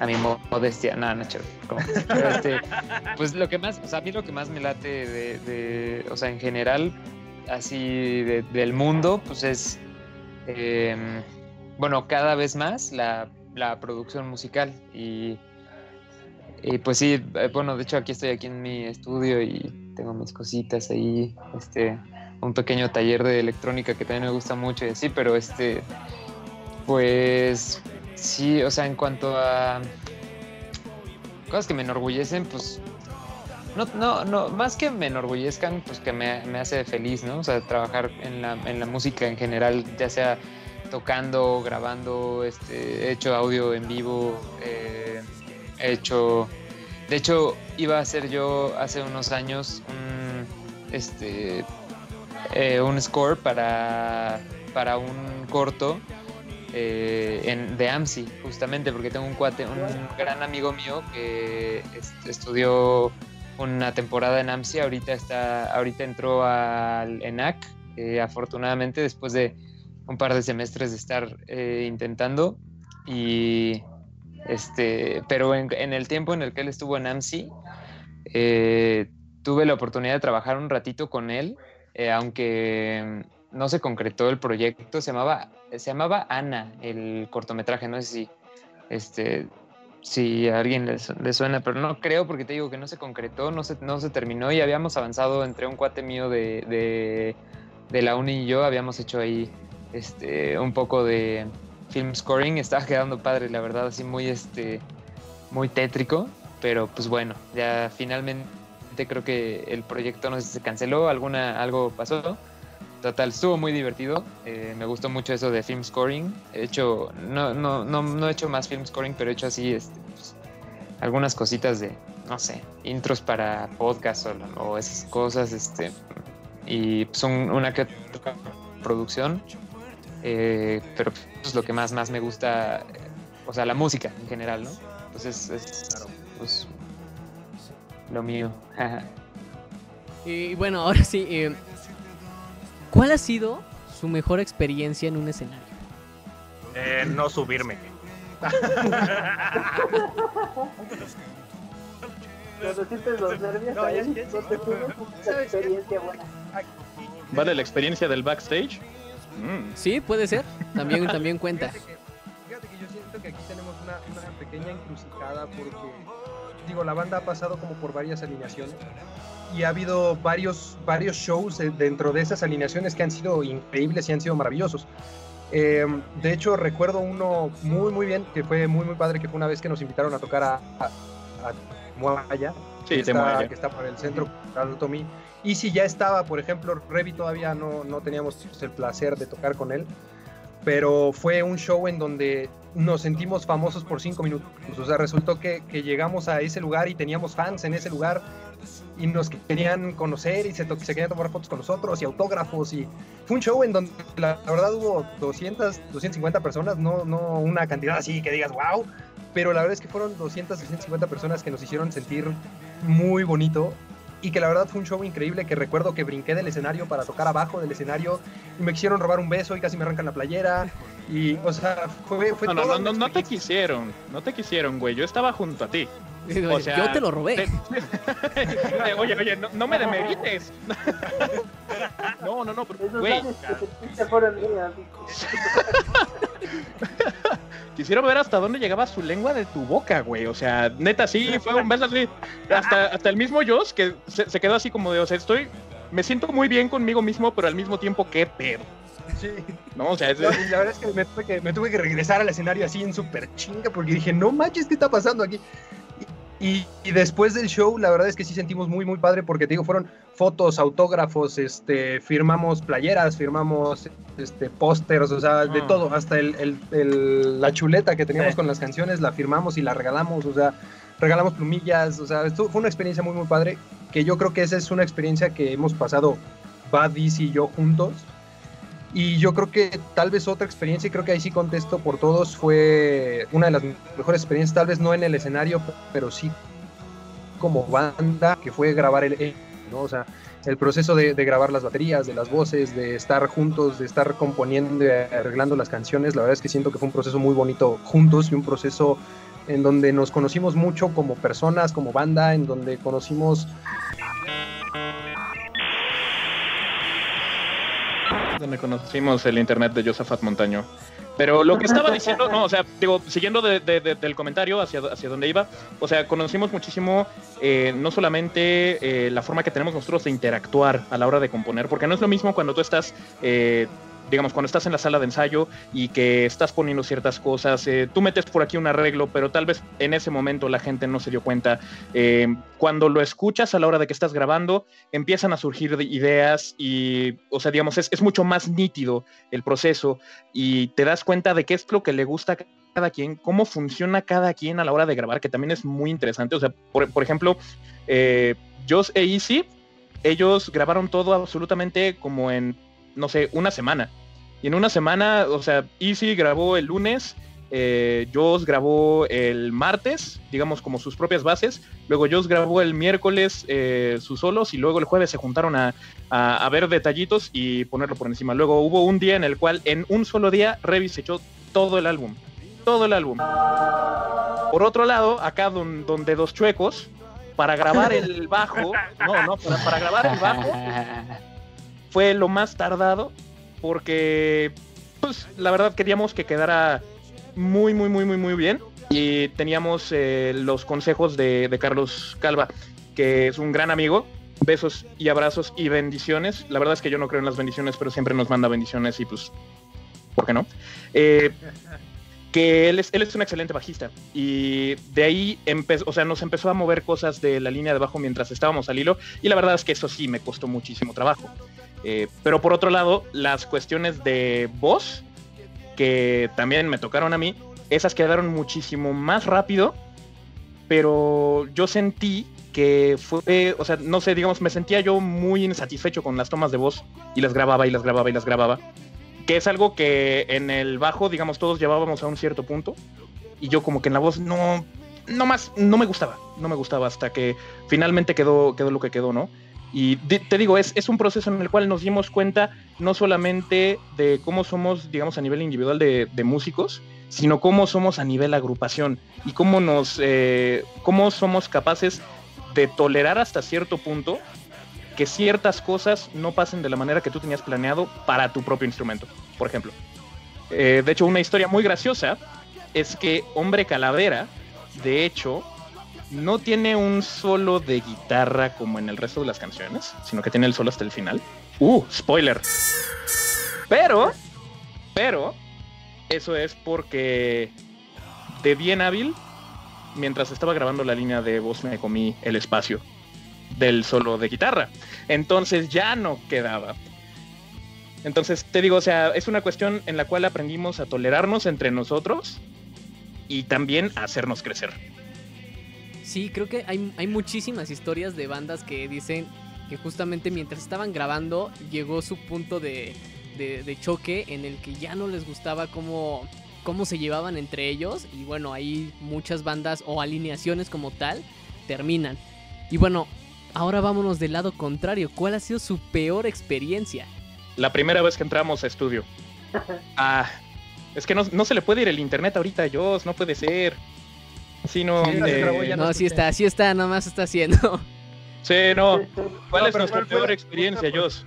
a mi modestia, nada, no, no este, pues lo que más, o sea, a mí lo que más me late de, o sea, en general, así del mundo, pues es, em, bueno, cada vez más la, la producción musical. Y, y pues sí, eh, bueno, de hecho aquí estoy aquí en mi estudio y tengo mis cositas ahí, este, un pequeño taller de electrónica que también me gusta mucho y así, pero este, pues sí, o sea, en cuanto a cosas que me enorgullecen, pues no, no, no, más que me enorgullezcan, pues que me, me hace feliz, ¿no? O sea, trabajar en la, en la música en general, ya sea tocando, grabando, este, he hecho audio en vivo, eh, he hecho, de hecho, iba a hacer yo hace unos años un, este, eh, un score para, para un corto eh, en, de AMSI, justamente porque tengo un gran amigo mío que estudió una temporada en AMSI, ahorita, está, ahorita entró al ENAC, eh, afortunadamente después de un par de semestres de estar intentando y este pero en, en, el tiempo en el que él estuvo en AMSI tuve la oportunidad de trabajar un ratito con él eh, aunque no se concretó el proyecto, se llamaba, se llamaba Ana, el cortometraje, no sé si, este, si a alguien le, suena, pero no creo porque te digo que no se concretó, no se, no se terminó y habíamos avanzado entre un cuate mío de, de la uni y yo habíamos hecho ahí este, un poco de film scoring. Estaba quedando padre, la verdad, así muy, este, muy tétrico. Pero pues bueno, ya finalmente creo que el proyecto no sé se canceló, alguna, algo pasó. Total, estuvo muy divertido. Eh, me gustó mucho eso de film scoring. He hecho, no, no, no, no he hecho más film scoring, pero he hecho así este, pues, algunas cositas de, no sé, intros para podcast o, esas cosas. Este, y son una que producción. Eh, pero es lo que más, más me gusta, o sea, la música en general, ¿no? Entonces es, pues, lo mío. y bueno, ahora sí, eh, ¿cuál ha sido su mejor experiencia en un escenario? Eh, no subirme. ¿Vale la experiencia del backstage? Mm. Sí, puede ser. También, también cuenta. Fíjate que, yo siento que aquí tenemos una, una pequeña encrucijada porque digo, la banda ha pasado como por varias alineaciones y ha habido varios, varios shows dentro de esas alineaciones que han sido increíbles y han sido maravillosos. Em, de hecho, recuerdo uno muy, muy bien, que fue muy, muy padre, que fue una vez que nos invitaron a tocar a, a, Moaya, que, está, que, está, por el centro cultural Tomí. Y si ya estaba, por ejemplo, Revi todavía no, no teníamos el placer de tocar con él, pero fue un show en donde nos sentimos famosos por cinco minutos. O sea, resultó que, llegamos a ese lugar y teníamos fans en ese lugar y nos querían conocer y se, se, querían tomar fotos con nosotros y autógrafos. Y fue un show en donde la, verdad hubo 200, 250 personas, no, no una cantidad así que digas wow, pero la verdad es que fueron 200, 250 personas que nos hicieron sentir muy bonito y que la verdad fue un show increíble que recuerdo que brinqué del escenario para tocar abajo del escenario y me quisieron robar un beso y casi me arrancan la playera y o sea fue, fue no, no, no, no, te quisieron no te quisieron güey yo estaba junto a ti o sea, yo te lo robé. oye, oye, no, me demerites. no, no, no, güey. Quisiera ver hasta dónde llegaba su lengua de tu boca, güey. O sea, neta, sí, fue un beso así. Hasta, hasta el mismo Joss que se, se, quedó así como de, o sea, estoy. Me siento muy bien conmigo mismo, pero al mismo tiempo, qué pedo. Sí. No, o sea, la verdad es que me, tuve que me tuve que regresar al escenario así en súper chinga porque dije, no manches, ¿qué está pasando aquí? Y, después del show, la verdad es que sí sentimos muy, muy padre porque te digo, fueron fotos, autógrafos, este, firmamos playeras, firmamos este, pósters, o sea, de ah. todo, hasta el, el, la chuleta que teníamos con las canciones, la firmamos y la regalamos, o sea, regalamos plumillas, o sea, esto fue una experiencia muy, muy padre, que yo creo que esa es una experiencia que hemos pasado Badis y yo juntos y yo creo que tal vez otra experiencia, y creo que ahí sí contesto por todos, fue una de las mejores experiencias, tal vez no en el escenario, pero sí como banda, que fue grabar el, ¿no? O sea, el proceso de, grabar las baterías, de las voces, de estar juntos, de estar componiendo, arreglando las canciones, la verdad es que siento que fue un proceso muy bonito juntos y un proceso en donde nos conocimos mucho como personas, como banda, en donde conocimos donde conocimos el internet de Josafat Montaño. Pero lo que estaba diciendo, no, o sea, digo, siguiendo del comentario hacia, hacia donde iba, o sea, conocimos muchísimo eh, no solamente eh, la forma que tenemos nosotros de interactuar a la hora de componer, porque no es lo mismo cuando tú estás eh, digamos, cuando estás en la sala de ensayo y que estás poniendo ciertas cosas, eh, tú metes por aquí un arreglo, pero tal vez en ese momento la gente no se dio cuenta. Eh, cuando lo escuchas a la hora de que estás grabando, empiezan a surgir ideas y, o sea, digamos, es, mucho más nítido el proceso y te das cuenta de qué es lo que le gusta a cada quien, cómo funciona cada quien a la hora de grabar, que también es muy interesante. O sea, por, ejemplo, eh, Joss e Easy, ellos grabaron todo absolutamente como en no sé, una semana. Y en una semana, o sea, Easy grabó el lunes, eh, Joss grabó el martes, digamos como sus propias bases, luego Joss grabó el miércoles eh, sus solos y luego el jueves se juntaron a, ver detallitos y ponerlo por encima. Luego hubo un día en el cual en un solo día Revis echó todo el álbum, todo el álbum. Por otro lado, acá donde dos chuecos, para grabar el bajo, no, no, para grabar el bajo fue lo más tardado porque, pues, la verdad queríamos que quedara muy, muy, muy, muy, muy bien. Y teníamos eh, los consejos de, Carlos Calva, que es un gran amigo besos y abrazos y bendiciones. La verdad es que yo no creo en las bendiciones, pero siempre nos manda bendiciones y pues, ¿por qué no? Eh, que él es, él es un excelente bajista y de ahí empezó, o sea, nos empezó a mover cosas de la línea de bajo mientras estábamos al hilo y la verdad es que eso sí me costó muchísimo trabajo. Eh, pero por otro lado, las cuestiones de voz, que también me tocaron a mí, esas quedaron muchísimo más rápido, pero yo sentí que fue, o sea, no sé, digamos, me sentía yo muy insatisfecho con las tomas de voz y las grababa y las grababa y las grababa, que es algo que en el bajo, digamos, todos llevábamos a un cierto punto y yo como que en la voz no, no más, no me gustaba, no me gustaba hasta que finalmente quedó, quedó lo que quedó, ¿no? Y te digo, es, es un proceso en el cual nos dimos cuenta no solamente de cómo somos, digamos, a nivel individual de, de músicos, sino cómo somos a nivel agrupación y cómo nos, eh, cómo somos capaces de tolerar hasta cierto punto que ciertas cosas no pasen de la manera que tú tenías planeado para tu propio instrumento, por ejemplo. Eh, de hecho, una historia muy graciosa es que Hombre Calavera, de hecho, no tiene un solo de guitarra como en el resto de las canciones, sino que tiene el solo hasta el final. Uh, spoiler. Pero, pero, eso es porque de bien hábil mientras estaba grabando la línea de voz me comí el espacio del solo de guitarra. Entonces ya no quedaba. Entonces te digo, o sea, es una cuestión en la cual aprendimos a tolerarnos entre nosotros y también a hacernos crecer. Sí, creo que hay, hay muchísimas historias de bandas que dicen que justamente mientras estaban grabando llegó su punto de, de choque en el que ya no les gustaba cómo cómo se llevaban entre ellos y bueno, ahí muchas bandas o alineaciones como tal terminan. Y bueno, ahora vámonos del lado contrario. ¿Cuál ha sido su peor experiencia? La primera vez que entramos a estudio. Ah, es que no, se le puede ir el internet ahorita a Joss, no puede ser. Si no, eh, no, sí está, sí está, nomás está haciendo. Sí, no. ¿Cuál es nuestra peor experiencia, Joss?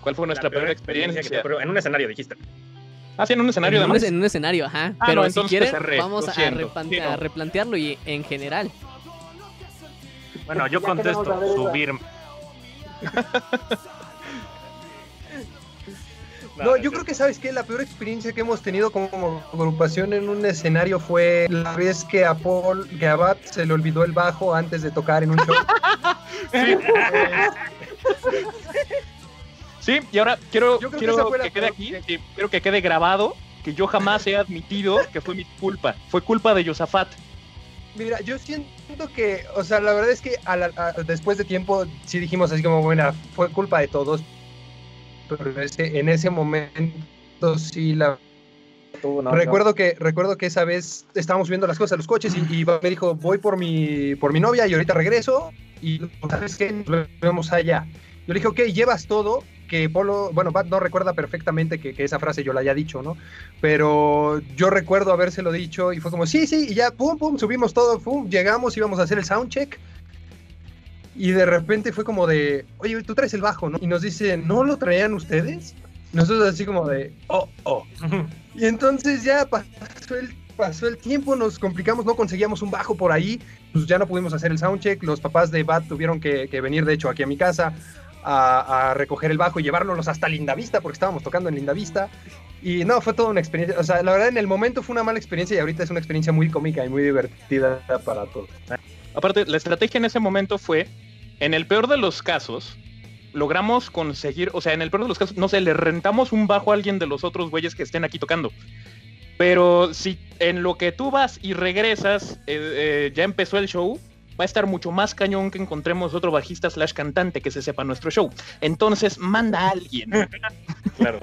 ¿Cuál fue nuestra peor experiencia? en un escenario dijiste. Ah, sí, en un escenario en un, en un escenario, ajá. Ah, Pero si quieren, vamos a, replantearlo y en general. Bueno, yo contesto, subir. No, yo creo que sabes que la peor experiencia que hemos tenido como agrupación en un escenario fue la vez que a Paul, que a Bat se le olvidó el bajo antes de tocar en un show. Sí, y ahora quiero, quiero que, quede aquí, quiero que quede grabado que yo jamás he admitido que fue mi culpa. Fue culpa de Yosafat. Mira, yo siento que, o sea, la verdad es que después de tiempo sí dijimos así como, bueno, fue culpa de todos. Pero en ese momento sí la... recuerdo que recuerdo que esa vez estábamos viendo las cosas, los coches y, y, me dijo voy por mi por mi novia y ahorita regreso y sabes qué nos vemos allá. Yo le dije ok llevas todo que Polo, bueno, Bat no recuerda perfectamente que, esa frase yo la haya dicho, ¿no? Pero yo recuerdo habérselo dicho y fue como, sí, sí, y ya, pum, pum, subimos todo, pum, llegamos, íbamos a hacer el soundcheck. Y de repente fue como de, oye, tú traes el bajo, ¿no? Y nos dice, ¿no lo traían ustedes? Nosotros así como de, oh, oh. y entonces ya pasó el, pasó el tiempo, nos complicamos, no conseguíamos un bajo por ahí, pues ya no pudimos hacer el soundcheck, los papás de Bat tuvieron que, que venir de hecho aquí a mi casa a, recoger el bajo y llevárnoslos hasta Lindavista, porque estábamos tocando en Lindavista. Y no, fue toda una experiencia. O sea, la verdad, en el momento fue una mala experiencia y ahorita es una experiencia muy cómica y muy divertida para todos. Aparte, la estrategia en ese momento fue, en el peor de los casos, logramos conseguir, o sea, en el peor de los casos, no sé, le rentamos un bajo a alguien de los otros güeyes que estén aquí tocando. Pero si en lo que tú vas y regresas, eh, eh, ya empezó el show, va a estar mucho más cañón que encontremos otro bajista slash cantante que se sepa nuestro show. Entonces, manda a alguien. claro.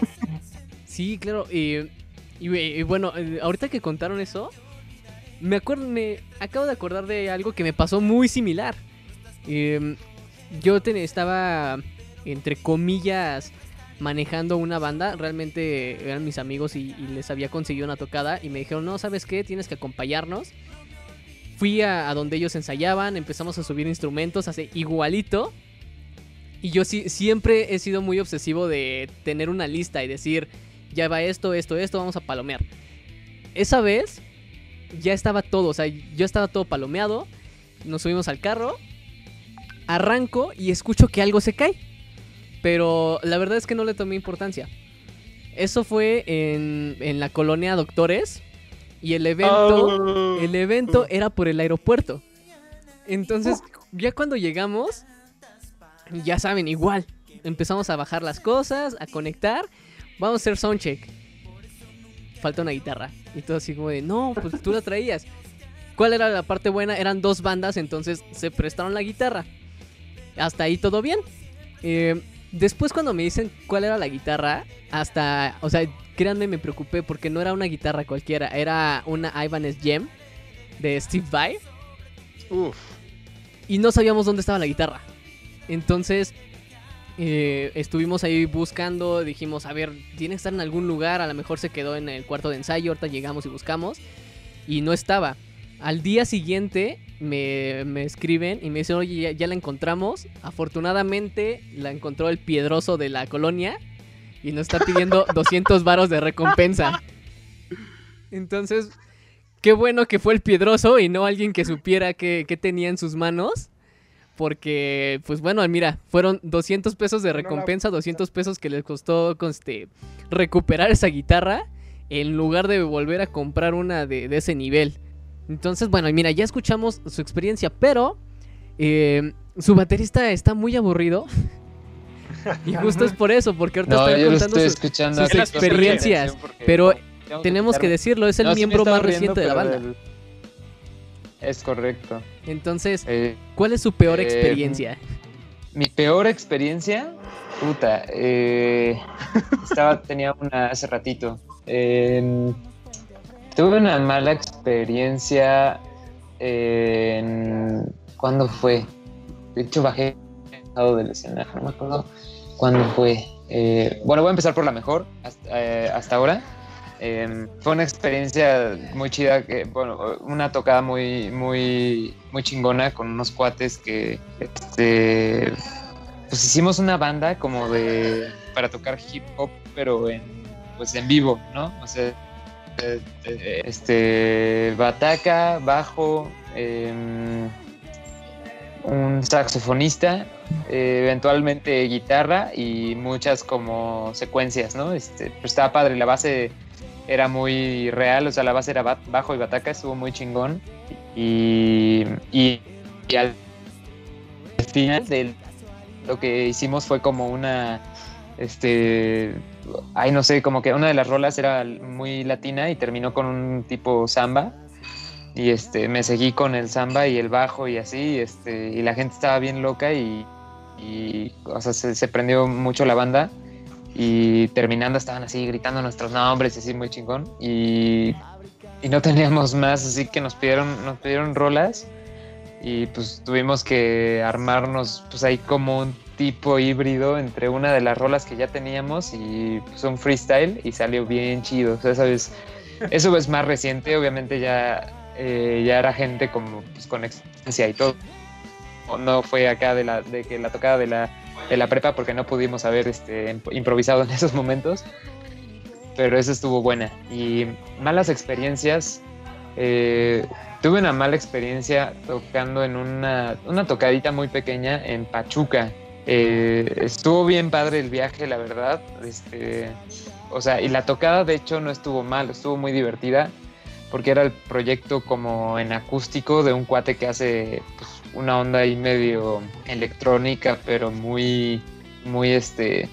Sí, claro. Y, bueno, eh, ahorita que contaron eso, me acuerdo, me acabo de acordar de algo que me pasó muy similar. Em, yo estaba, entre comillas, manejando una banda. Realmente eran mis amigos y, y, les había conseguido una tocada. Y me dijeron, no, ¿sabes qué? Tienes que acompañarnos fui a, donde ellos ensayaban, empezamos a subir instrumentos, hace igualito. Y yo sí, siempre he sido muy obsesivo de tener una lista y decir, ya va esto, esto, esto, vamos a palomear. Esa vez ya estaba todo, o sea, yo estaba todo palomeado, nos subimos al carro arranco y escucho que algo se cae. Pero la verdad es que no le tomé importancia. Eso fue en, en la colonia Doctores. Y el evento, oh. el evento era por el aeropuerto. Entonces, ya cuando llegamos, ya saben, igual. Empezamos a bajar las cosas, a conectar. Vamos a hacer soundcheck. Falta una guitarra. Y todo así como de, no, pues tú la traías. ¿Cuál era la parte buena? Eran dos bandas, entonces se prestaron la guitarra. Hasta ahí todo bien. Eh, después cuando me dicen cuál era la guitarra, hasta, o sea, créanme, me preocupé porque no era una guitarra cualquiera, era una Ibanez Gem de Steve Vai. Uf. Y no sabíamos dónde estaba la guitarra. Entonces, eh, estuvimos ahí buscando, dijimos, a ver, tiene que estar en algún lugar, a lo mejor se quedó en el cuarto de ensayo, ahorita llegamos y buscamos. Y no estaba. Al día siguiente me, escriben y me dicen, oye, ya, la encontramos. Afortunadamente la encontró el piedroso de la colonia y nos está pidiendo 200 varos de recompensa. Entonces, qué bueno que fue el piedroso y no alguien que supiera qué, tenía en sus manos. Porque, pues bueno, mira, fueron 200 pesos de recompensa, 200 pesos que les costó este, recuperar esa guitarra en lugar de volver a comprar una de ese nivel. Entonces, bueno, mira, ya escuchamos su experiencia, pero eh, su baterista está muy aburrido. y justo es por eso, porque ahorita está contando sus, experiencias. Pero tenemos que decirlo, es el miembro más reciente de la banda. Es correcto. Entonces, eh, ¿cuál es su peor eh, experiencia? Mi peor experiencia, puta, estaba, tenía una hace ratito. Tuve una mala experiencia en... ¿Cuándo fue? De hecho, bajé del escenario, no me acuerdo cuándo fue. Eh, bueno, voy a empezar por la mejor hasta, eh, ahora. Em, fue una experiencia muy chida, que, bueno, una tocada muy, muy, muy chingona con unos cuates que, este, pues hicimos una banda como de, para tocar hip hop, pero en, pues en vivo, ¿no? O sea, este, bataca, bajo, em, un saxofonista, eh, eventualmente guitarra y muchas como secuencias, ¿no? Este, pues estaba padre, la base era muy real, o sea, la base era bajo y bataca, estuvo muy chingón. Y, y, al final de lo que hicimos fue como una este, ay, no sé, como que una de las rolas era muy latina y terminó con un tipo samba. Y este, me seguí con el samba y el bajo y así, este, y la gente estaba bien loca y, o sea, se, prendió mucho la banda. Y terminando estaban así gritando nuestros nombres y así muy chingón. Y, y no teníamos más, así que nos pidieron, nos pidieron rolas y pues tuvimos que armarnos pues ahí como un tipo híbrido entre una de las rolas que ya teníamos y pues un freestyle y salió bien chido. O sea, ¿sabes? Eso es más reciente, obviamente ya, eh, ya era gente como pues, con experiencia y todo. No fue acá de, la, de que la tocada de la, de la prepa porque no pudimos haber este, improvisado en esos momentos. Pero eso estuvo buena. Y malas experiencias. Eh, Tuve una mala experiencia tocando en una, una tocadita muy pequeña en Pachuca. Eh, estuvo bien padre el viaje, la verdad. Este, o sea, y la tocada de hecho no estuvo mal, estuvo muy divertida porque era el proyecto como en acústico de un cuate que hace pues, una onda ahí medio electrónica, pero muy, muy este,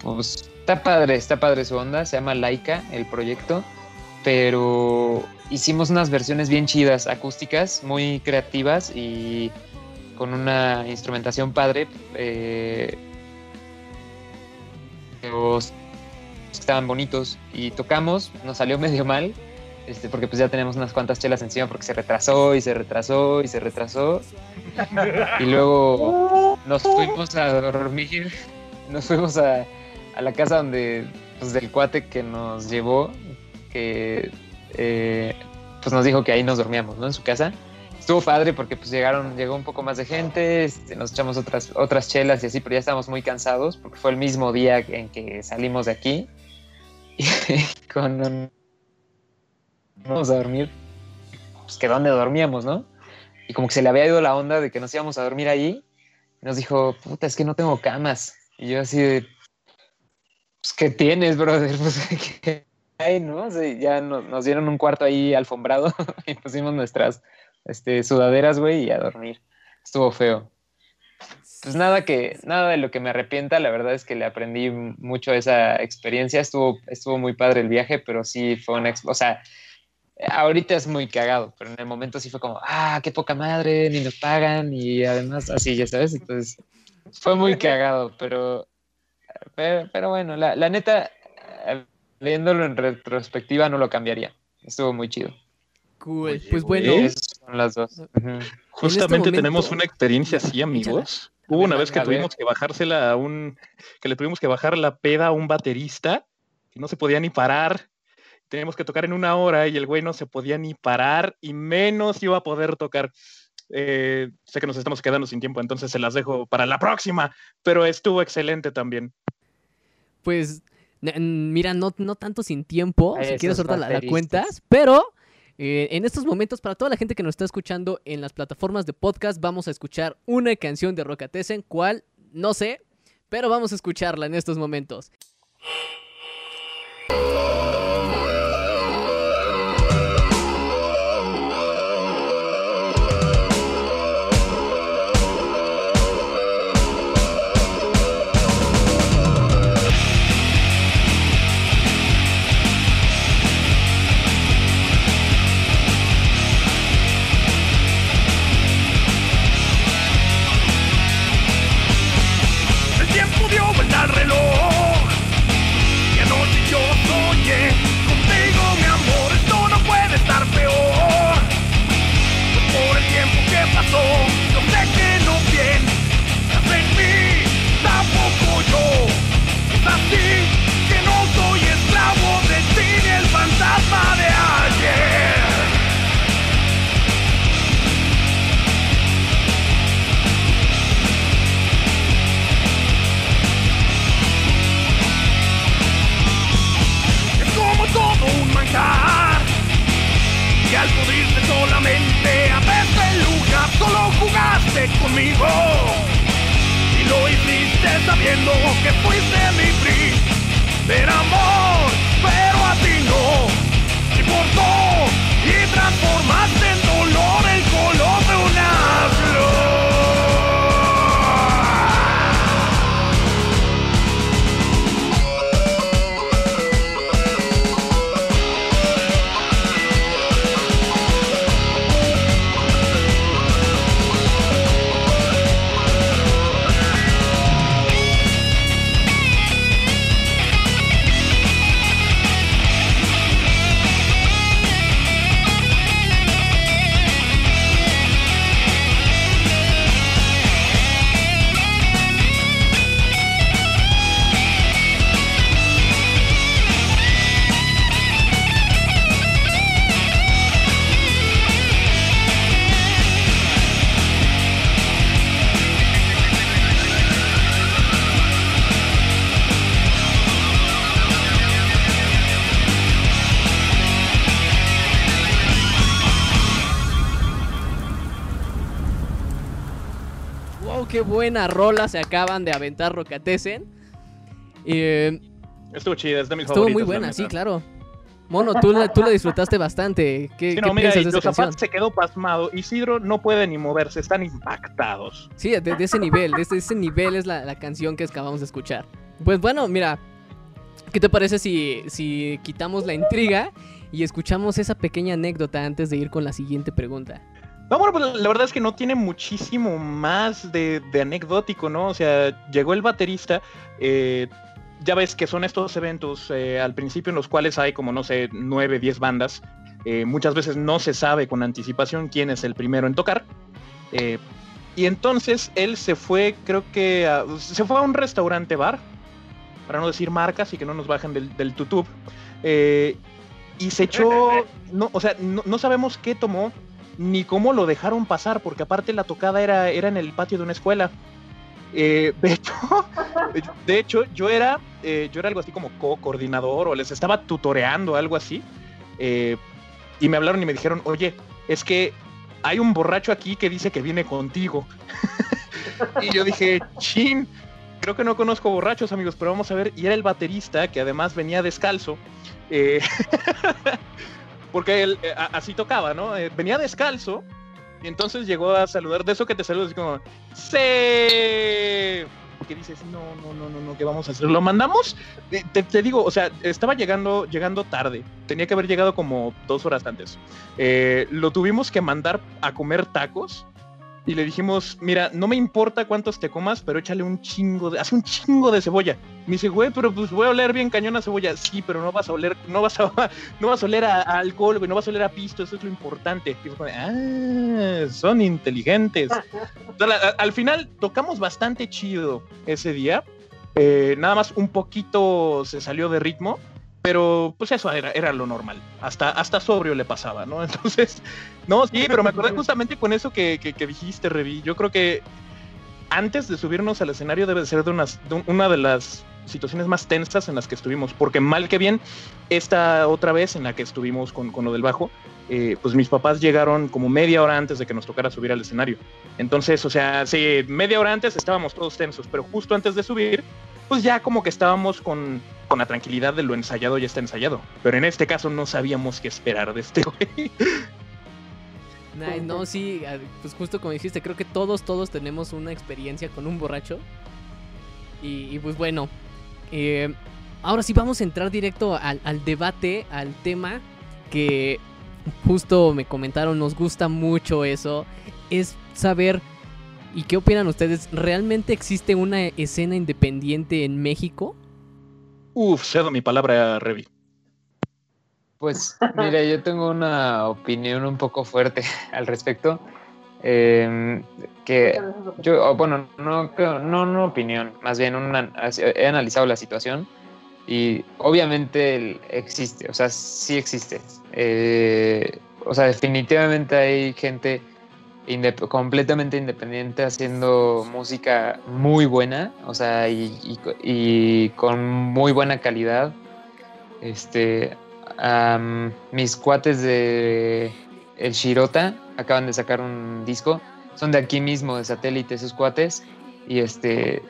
pues está padre, está padre su onda, se llama Laika el proyecto, pero hicimos unas versiones bien chidas, acústicas, muy creativas y con una instrumentación padre. Eh, estaban bonitos y tocamos, nos salió medio mal, este, porque pues ya tenemos unas cuantas chelas encima porque se retrasó y se retrasó y se retrasó. Y luego nos fuimos a dormir, nos fuimos a, a la casa donde, pues del cuate que nos llevó, que eh, pues nos dijo que ahí nos dormíamos, ¿no? En su casa. Estuvo padre porque pues llegaron, llegó un poco más de gente, este, nos echamos otras, otras chelas y así, pero ya estábamos muy cansados porque fue el mismo día en que salimos de aquí. Y cuando vamos a dormir, pues que dónde dormíamos, ¿no? Y como que se le había ido la onda de que nos íbamos a dormir ahí Nos dijo, puta, es que no tengo camas. Y yo así de, pues, ¿qué tienes, brother? Pues, ¿qué hay, no? ya nos, dieron un cuarto ahí alfombrado y pusimos nuestras este, sudaderas, güey, y a dormir. Estuvo feo. Pues nada que, nada de lo que me arrepienta, la verdad es que le aprendí mucho esa experiencia. Estuvo, estuvo muy padre el viaje, pero sí fue una, o sea, ahorita es muy cagado, pero en el momento sí fue como, ah, qué poca madre, ni nos pagan, y además así, ya sabes, entonces fue muy cagado, pero, pero, bueno, la, la, neta, viéndolo en retrospectiva no lo cambiaría, estuvo muy chido. Cool, pues bueno. Son las dos. Justamente este tenemos una experiencia así, amigos. Hubo una vez que tuvimos que bajársela a un, que le tuvimos que bajar la peda a un baterista, que no se podía ni parar teníamos que tocar en una hora y el güey no se podía ni parar y menos iba a poder tocar. Eh, sé que nos estamos quedando sin tiempo, entonces se las dejo para la próxima, pero estuvo excelente también. Pues, mira, no, no tanto sin tiempo, si quieres soltar la, cuentas, pero eh, en estos momentos, para toda la gente que nos está escuchando en las plataformas de podcast, vamos a escuchar una canción de Rockatesen, cuál, no sé, pero vamos a escucharla en estos momentos. Buena rola se acaban de aventar Rocatesen. Eh, estuvo chida, es de mis Estuvo muy buena, sí, claro. Mono, tú, tú la disfrutaste bastante. ¿Qué, sí, no, mira, de esa se quedó pasmado. Isidro no puede ni moverse, están impactados. Sí, de, ese nivel, de ese, nivel es la, canción que acabamos de escuchar. Pues bueno, mira, ¿qué te parece si, si quitamos la intriga y escuchamos esa pequeña anécdota antes de ir con la siguiente pregunta? No, bueno, pues la verdad es que no tiene muchísimo más de, anecdótico, ¿no? O sea, llegó el baterista, eh, ya ves que son estos eventos eh, al principio en los cuales hay como, no sé, nueve, diez bandas. Eh, muchas veces no se sabe con anticipación quién es el primero en tocar. y entonces él se fue, creo que, se fue a un restaurante bar, para no decir marcas y que no nos bajen del, del tutub. y se echó, no, o sea, no sabemos qué tomó, ni cómo lo dejaron pasar, porque aparte la tocada era, era en el patio de una escuela. Eh, de, hecho, yo era, eh, yo era algo así como co-coordinador o les estaba tutoreando, algo así. Eh, y me hablaron y me dijeron, oye, es que hay un borracho aquí que dice que viene contigo. Y yo dije, chin, creo que no conozco borrachos, amigos, pero vamos a ver. Y era el baterista, que además venía descalzo. Eh, porque él eh, así tocaba, ¿no? Eh, venía descalzo. Y entonces llegó a saludar, de eso que te saludas, como, ¡Sí! que dices, no, no, no, no, no, ¿qué vamos a hacer? ¿Lo mandamos? Te, te, digo, o sea, estaba llegando, llegando tarde. Tenía que haber llegado como dos horas antes. lo tuvimos que mandar a comer tacos y le dijimos, mira, no me importa cuántos te comas, pero échale un chingo de, hace un chingo de cebolla. Me dice, güey, pero pues voy a oler bien cañón a cebolla. Sí, pero no vas a oler, no vas a, no vas a oler a, alcohol, güey, no vas a oler a pisto, eso es lo importante. Y fue, ah, son inteligentes. al, final tocamos bastante chido ese día. Eh, nada más un poquito se salió de ritmo pero pues eso era, era lo normal. Hasta, hasta sobrio le pasaba, ¿no? Entonces, no, sí, pero me acordé justamente con eso que, que, dijiste, Revi. Yo creo que antes de subirnos al escenario debe ser de, unas, una de las situaciones más tensas en las que estuvimos, porque mal que bien, esta otra vez en la que estuvimos con, con lo del bajo, eh, pues mis papás llegaron como media hora antes de que nos tocara subir al escenario. Entonces, o sea, sí, media hora antes estábamos todos tensos, pero justo antes de subir, pues ya como que estábamos con, con la tranquilidad de lo ensayado ya está ensayado. Pero en este caso no sabíamos qué esperar de este güey. no, sí, pues justo como dijiste, creo que todos, todos tenemos una experiencia con un borracho. Y, pues bueno, eh, ahora sí vamos a entrar directo al, al debate, al tema que justo me comentaron, nos gusta mucho eso, es saber ¿Y qué opinan ustedes? ¿Realmente existe una escena independiente en México? Uf, cedo mi palabra, Revi. Pues mira, yo tengo una opinión un poco fuerte al respecto. Em, que yo, bueno, no, no una opinión, más bien he analizado la situación y obviamente existe, o sea, sí existe. Eh, o sea, definitivamente hay gente completamente independiente haciendo música muy buena, o sea, y, con muy buena calidad. Este, mis cuates de El Shirota acaban de sacar un disco, son de aquí mismo, de satélite, esos cuates, y este,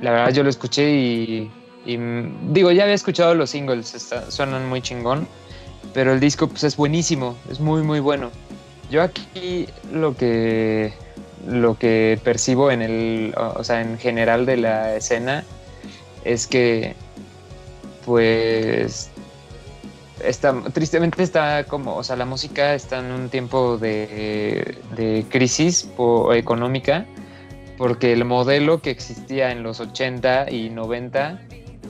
la verdad yo lo escuché y, digo, ya había escuchado los singles, suenan muy chingón, pero el disco pues es buenísimo, es muy muy bueno. Yo aquí lo que lo que percibo en el, o sea, en general de la escena es que pues está, tristemente está como, o sea, la música está en un tiempo de, de crisis económica porque el modelo que existía en los 80 y 90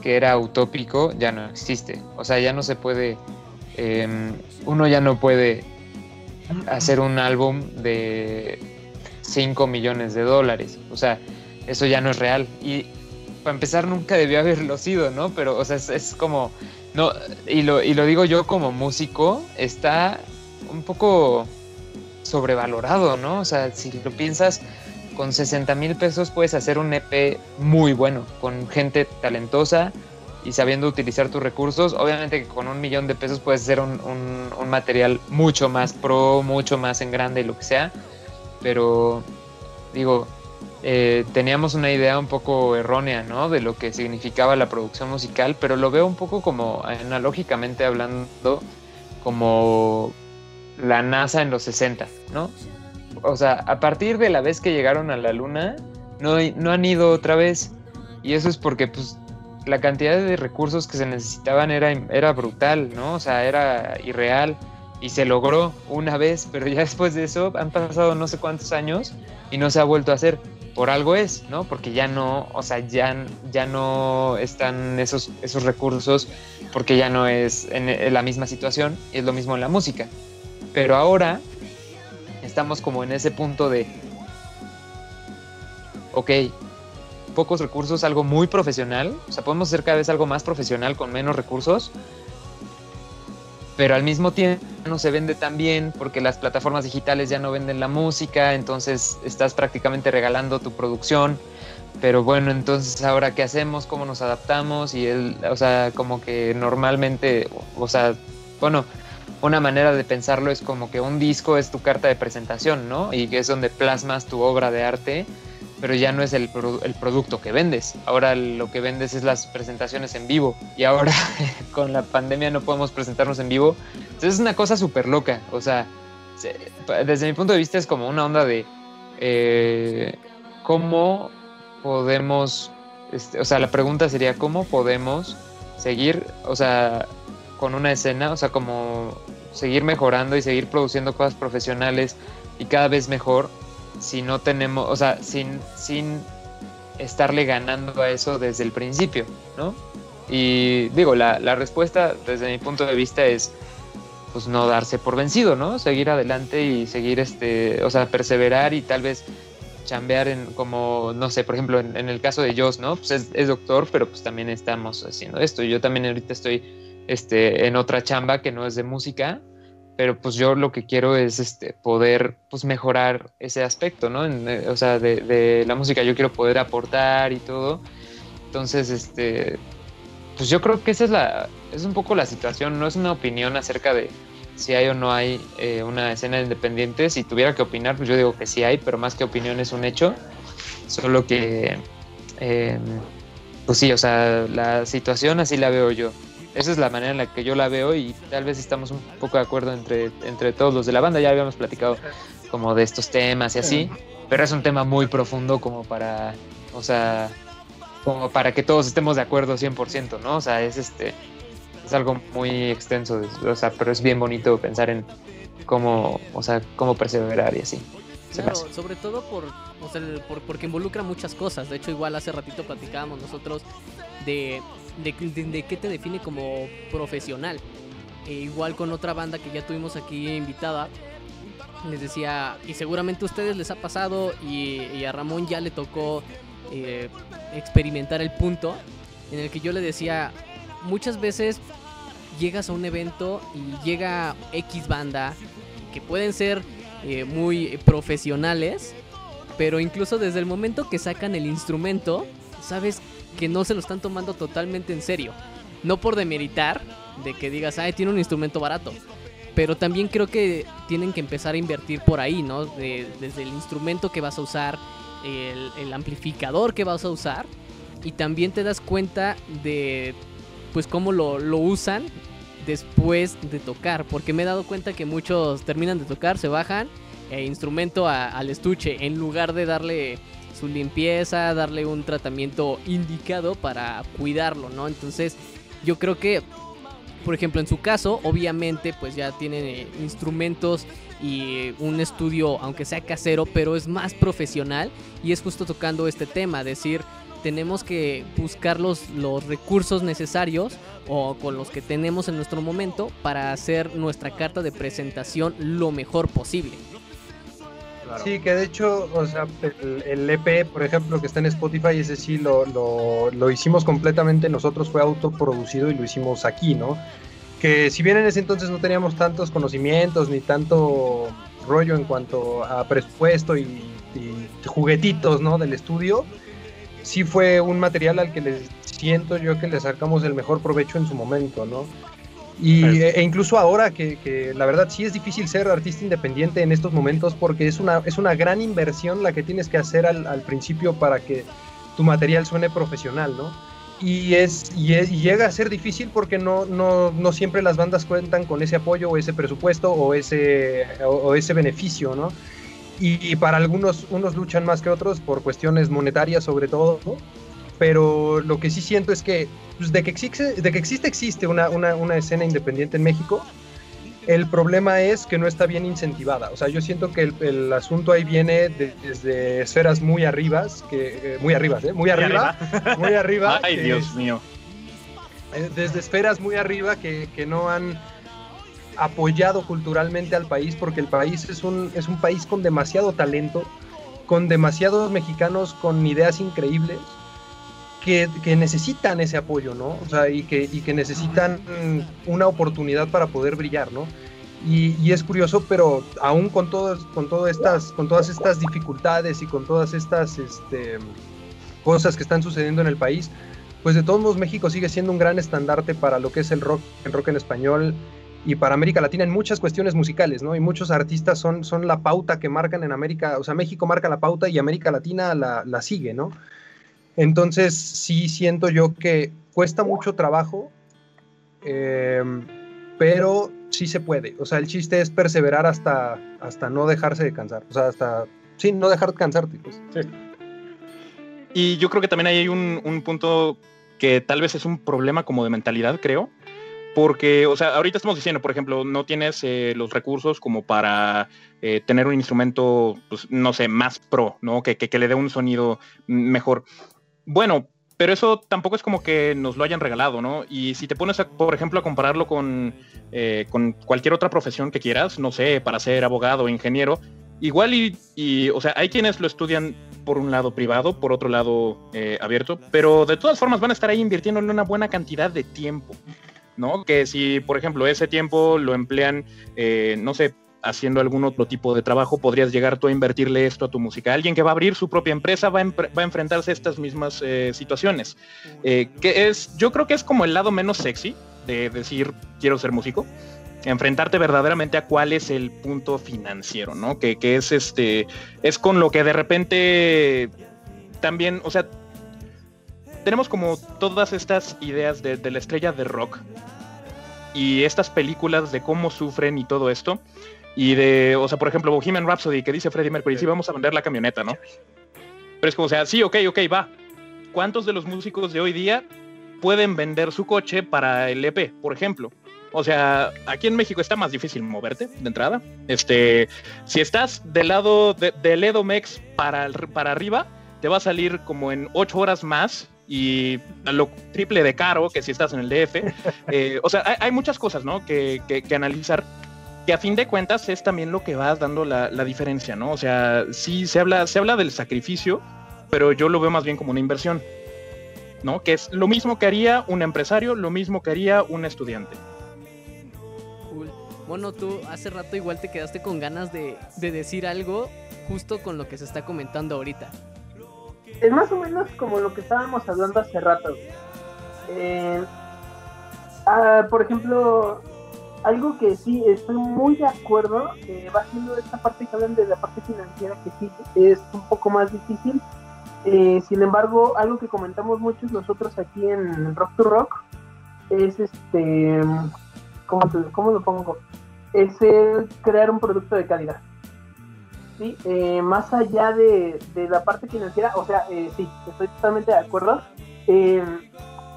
que era utópico ya no existe. O sea, ya no se puede, em, uno ya no puede hacer un álbum de 5 millones de dólares. O sea, eso ya no es real. Y para empezar, nunca debió haberlo sido, ¿no? Pero, o sea, es, como. No, y lo, y lo digo yo como músico, está un poco sobrevalorado, ¿no? O sea, si lo piensas, con 60 mil pesos puedes hacer un EP muy bueno, con gente talentosa, y sabiendo utilizar tus recursos, obviamente que con un millón de pesos puedes hacer un, un, material mucho más pro, mucho más en grande y lo que sea, pero digo, eh, teníamos una idea un poco errónea, ¿no? De lo que significaba la producción musical, pero lo veo un poco como, analógicamente hablando, como la NASA en los 60, ¿no? O sea, a partir de la vez que llegaron a la Luna, no, no han ido otra vez. Y eso es porque, pues, la cantidad de recursos que se necesitaban era, era brutal, ¿no? O sea, era irreal y se logró una vez, pero ya después de eso han pasado no sé cuántos años y no se ha vuelto a hacer. Por algo es, ¿no? Porque ya no, o sea, ya, ya no están esos, esos recursos porque ya no es en la misma situación es lo mismo en la música. Pero ahora estamos como en ese punto de, ok, pocos recursos, algo muy profesional. O sea, podemos hacer cada vez algo más profesional con menos recursos. Pero al mismo tiempo no se vende tan bien porque las plataformas digitales ya no venden la música, entonces estás prácticamente regalando tu producción. Pero bueno, entonces ahora qué hacemos, cómo nos adaptamos y él, o sea, como que normalmente, o sea, bueno, una manera de pensarlo es como que un disco es tu carta de presentación, ¿no? Y que es donde plasmas tu obra de arte pero ya no es el, el, producto que vendes. Ahora lo que vendes es las presentaciones en vivo y ahora con la pandemia no podemos presentarnos en vivo. Entonces es una cosa súper loca. O sea, desde mi punto de vista es como una onda de eh, cómo podemos, este, o sea, la pregunta sería cómo podemos seguir, o sea, con una escena, o sea, como seguir mejorando y seguir produciendo cosas profesionales y cada vez mejor si no tenemos, o sea, sin, sin estarle ganando a eso desde el principio, ¿no? Y digo, la, la respuesta desde mi punto de vista es pues no darse por vencido, ¿no? Seguir adelante y seguir, este, o sea, perseverar y tal vez chambear en como, no sé, por ejemplo, en, el caso de Joss, ¿no? Pues es, es, doctor, pero pues también estamos haciendo esto. Yo también ahorita estoy este, en otra chamba que no es de música, pero pues yo lo que quiero es este, poder pues mejorar ese aspecto, ¿no? Eh, o sea, de, la música yo quiero poder aportar y todo. Entonces, este, pues yo creo que esa es la, es un poco la situación, no es una opinión acerca de si hay o no hay eh, una escena independiente. Si tuviera que opinar, pues yo digo que sí hay, pero más que opinión es un hecho. Solo que, em, pues sí, o sea, la situación así la veo yo esa es la manera en la que yo la veo y tal vez estamos un poco de acuerdo entre, entre todos los de la banda. Ya habíamos platicado como de estos temas y así, pero es un tema muy profundo como para, o sea, como para que todos estemos de acuerdo 100%, ¿no? O sea, es este es algo muy extenso, o sea, pero es bien bonito pensar en cómo, o sea, cómo perseverar y así. Claro, sobre todo por, o sea, por, porque involucra muchas cosas. De hecho, igual hace ratito platicábamos nosotros de de, qué te define como profesional. E igual con otra banda que ya tuvimos aquí invitada, les decía, y seguramente a ustedes les ha pasado y, a Ramón ya le tocó eh, experimentar el punto en el que yo le decía, muchas veces llegas a un evento y llega X banda que pueden ser eh, muy profesionales, pero incluso desde el momento que sacan el instrumento, sabes que no se lo están tomando totalmente en serio. No por demeritar de que digas, ay, tiene un instrumento barato. Pero también creo que tienen que empezar a invertir por ahí, ¿no? desde el instrumento que vas a usar, el, amplificador que vas a usar. Y también te das cuenta de, pues, cómo lo, usan después de tocar. Porque me he dado cuenta que muchos terminan de tocar, se bajan, e instrumento al estuche, en lugar de darle su limpieza, darle un tratamiento indicado para cuidarlo, ¿no? Entonces, yo creo que, por ejemplo, en su caso, obviamente, pues ya tienen instrumentos y un estudio, aunque sea casero, pero es más profesional y es justo tocando este tema, decir, tenemos que buscar los, los recursos necesarios o con los que tenemos en nuestro momento para hacer nuestra carta de presentación lo mejor posible. Sí, que de hecho, o sea, el, EP, por ejemplo, que está en Spotify, ese sí lo, lo, hicimos completamente nosotros, fue autoproducido y lo hicimos aquí, ¿no? Que si bien en ese entonces no teníamos tantos conocimientos ni tanto rollo en cuanto a presupuesto y, y juguetitos, ¿no? Del estudio, sí fue un material al que les siento yo que le sacamos el mejor provecho en su momento, ¿no? Y, e, e incluso ahora que, la verdad sí es difícil ser artista independiente en estos momentos porque es una, es una gran inversión la que tienes que hacer al, al principio para que tu material suene profesional, ¿no? Y, es, y, llega a ser difícil porque no, no, no, siempre las bandas cuentan con ese apoyo o ese presupuesto o ese, o, ese beneficio, ¿no? Y, y, para algunos, unos luchan más que otros por cuestiones monetarias sobre todo, ¿no? Pero lo que sí siento es que pues, de, que existe, de que existe, existe una, una, una, escena independiente en México. El problema es que no está bien incentivada. O sea, yo siento que el, el asunto ahí viene desde esferas muy arribas, que, eh, muy arriba, ¿eh? Muy arriba, muy arriba. Ay, Dios mío. Eh, desde esferas muy arriba que, que no han apoyado culturalmente al país, porque el país es un, es un país con demasiado talento, con demasiados mexicanos con ideas increíbles que, necesitan ese apoyo, ¿no? O sea, y que, y que necesitan una oportunidad para poder brillar, ¿no? Y, es curioso, pero aún con, todos, con, todo estas, con todas estas dificultades y con todas estas este, cosas que están sucediendo en el país, pues de todos modos México sigue siendo un gran estandarte para lo que es el rock, el rock en español y para América Latina en muchas cuestiones musicales, ¿no? Y muchos artistas son, son la pauta que marcan en América, o sea, México marca la pauta y América Latina la, la sigue, ¿no? Entonces sí siento yo que cuesta mucho trabajo, em, pero sí se puede. O sea, el chiste es perseverar hasta, hasta no dejarse de cansar. O sea, hasta, sí, no dejar de cansarte. Pues. Sí. Y yo creo que también hay un, un punto que tal vez es un problema como de mentalidad, creo, porque, o sea, ahorita estamos diciendo, por ejemplo, no tienes eh, los recursos como para eh, tener un instrumento, pues, no sé, más pro, ¿no? Que, que, le dé un sonido mejor. Bueno, pero eso tampoco es como que nos lo hayan regalado, ¿no? Y si te pones, por ejemplo, a compararlo con, eh, con cualquier otra profesión que quieras, no sé, para ser abogado ingeniero, igual y, y, o sea, hay quienes lo estudian por un lado privado, por otro lado abierto, pero de todas formas van a estar ahí invirtiéndole una buena cantidad de tiempo. ¿no? Que si, por ejemplo, ese tiempo lo emplean, eh, no sé, haciendo algún otro tipo de trabajo, podrías llegar tú a invertirle esto a tu música. Alguien que va a abrir su propia empresa va a, enfrentarse a estas mismas eh, situaciones. Eh, que es, yo creo que es como el lado menos sexy de decir quiero ser músico. Enfrentarte verdaderamente a cuál es el punto financiero, ¿no? Que, que es este, es con lo que de repente también, o sea, tenemos como todas estas ideas de, la estrella de rock y estas películas de cómo sufren y todo esto. Y de, o sea, por ejemplo, Bohemian Rhapsody, que dice Freddie Mercury, sí, vamos a vender la camioneta, ¿no? Pero es como, o sea, sí, ok, ok, va. ¿Cuántos de los músicos de hoy día pueden vender su coche para el EP, por ejemplo? O sea, aquí en México está más difícil moverte de entrada. Este, si estás del lado de, del Edomex para, para arriba, te va a salir como en ocho horas más y lo triple de caro que si estás en el DF. Eh, o sea, hay, muchas cosas, ¿no? Que, que, analizar, que a fin de cuentas es también lo que va dando la, la, diferencia, ¿no? O sea, sí se habla, se habla del sacrificio, pero yo lo veo más bien como una inversión, ¿no? Que es lo mismo que haría un empresario, lo mismo que haría un estudiante. Cool. Bueno, tú hace rato igual te quedaste con ganas de, de decir algo justo con lo que se está comentando ahorita es más o menos como lo que estábamos hablando hace rato. Eh, ah, por ejemplo, algo que sí estoy muy de acuerdo, eh, va siendo esta parte que hablan de la parte financiera, que sí es un poco más difícil. Eh, sin embargo, algo que comentamos muchos nosotros aquí en Rock to Rock es este, ¿cómo, cómo lo pongo? Es el crear un producto de calidad. ¿sí? Eh, más allá de, la parte financiera, o sea, eh, sí, estoy totalmente de acuerdo. Eh,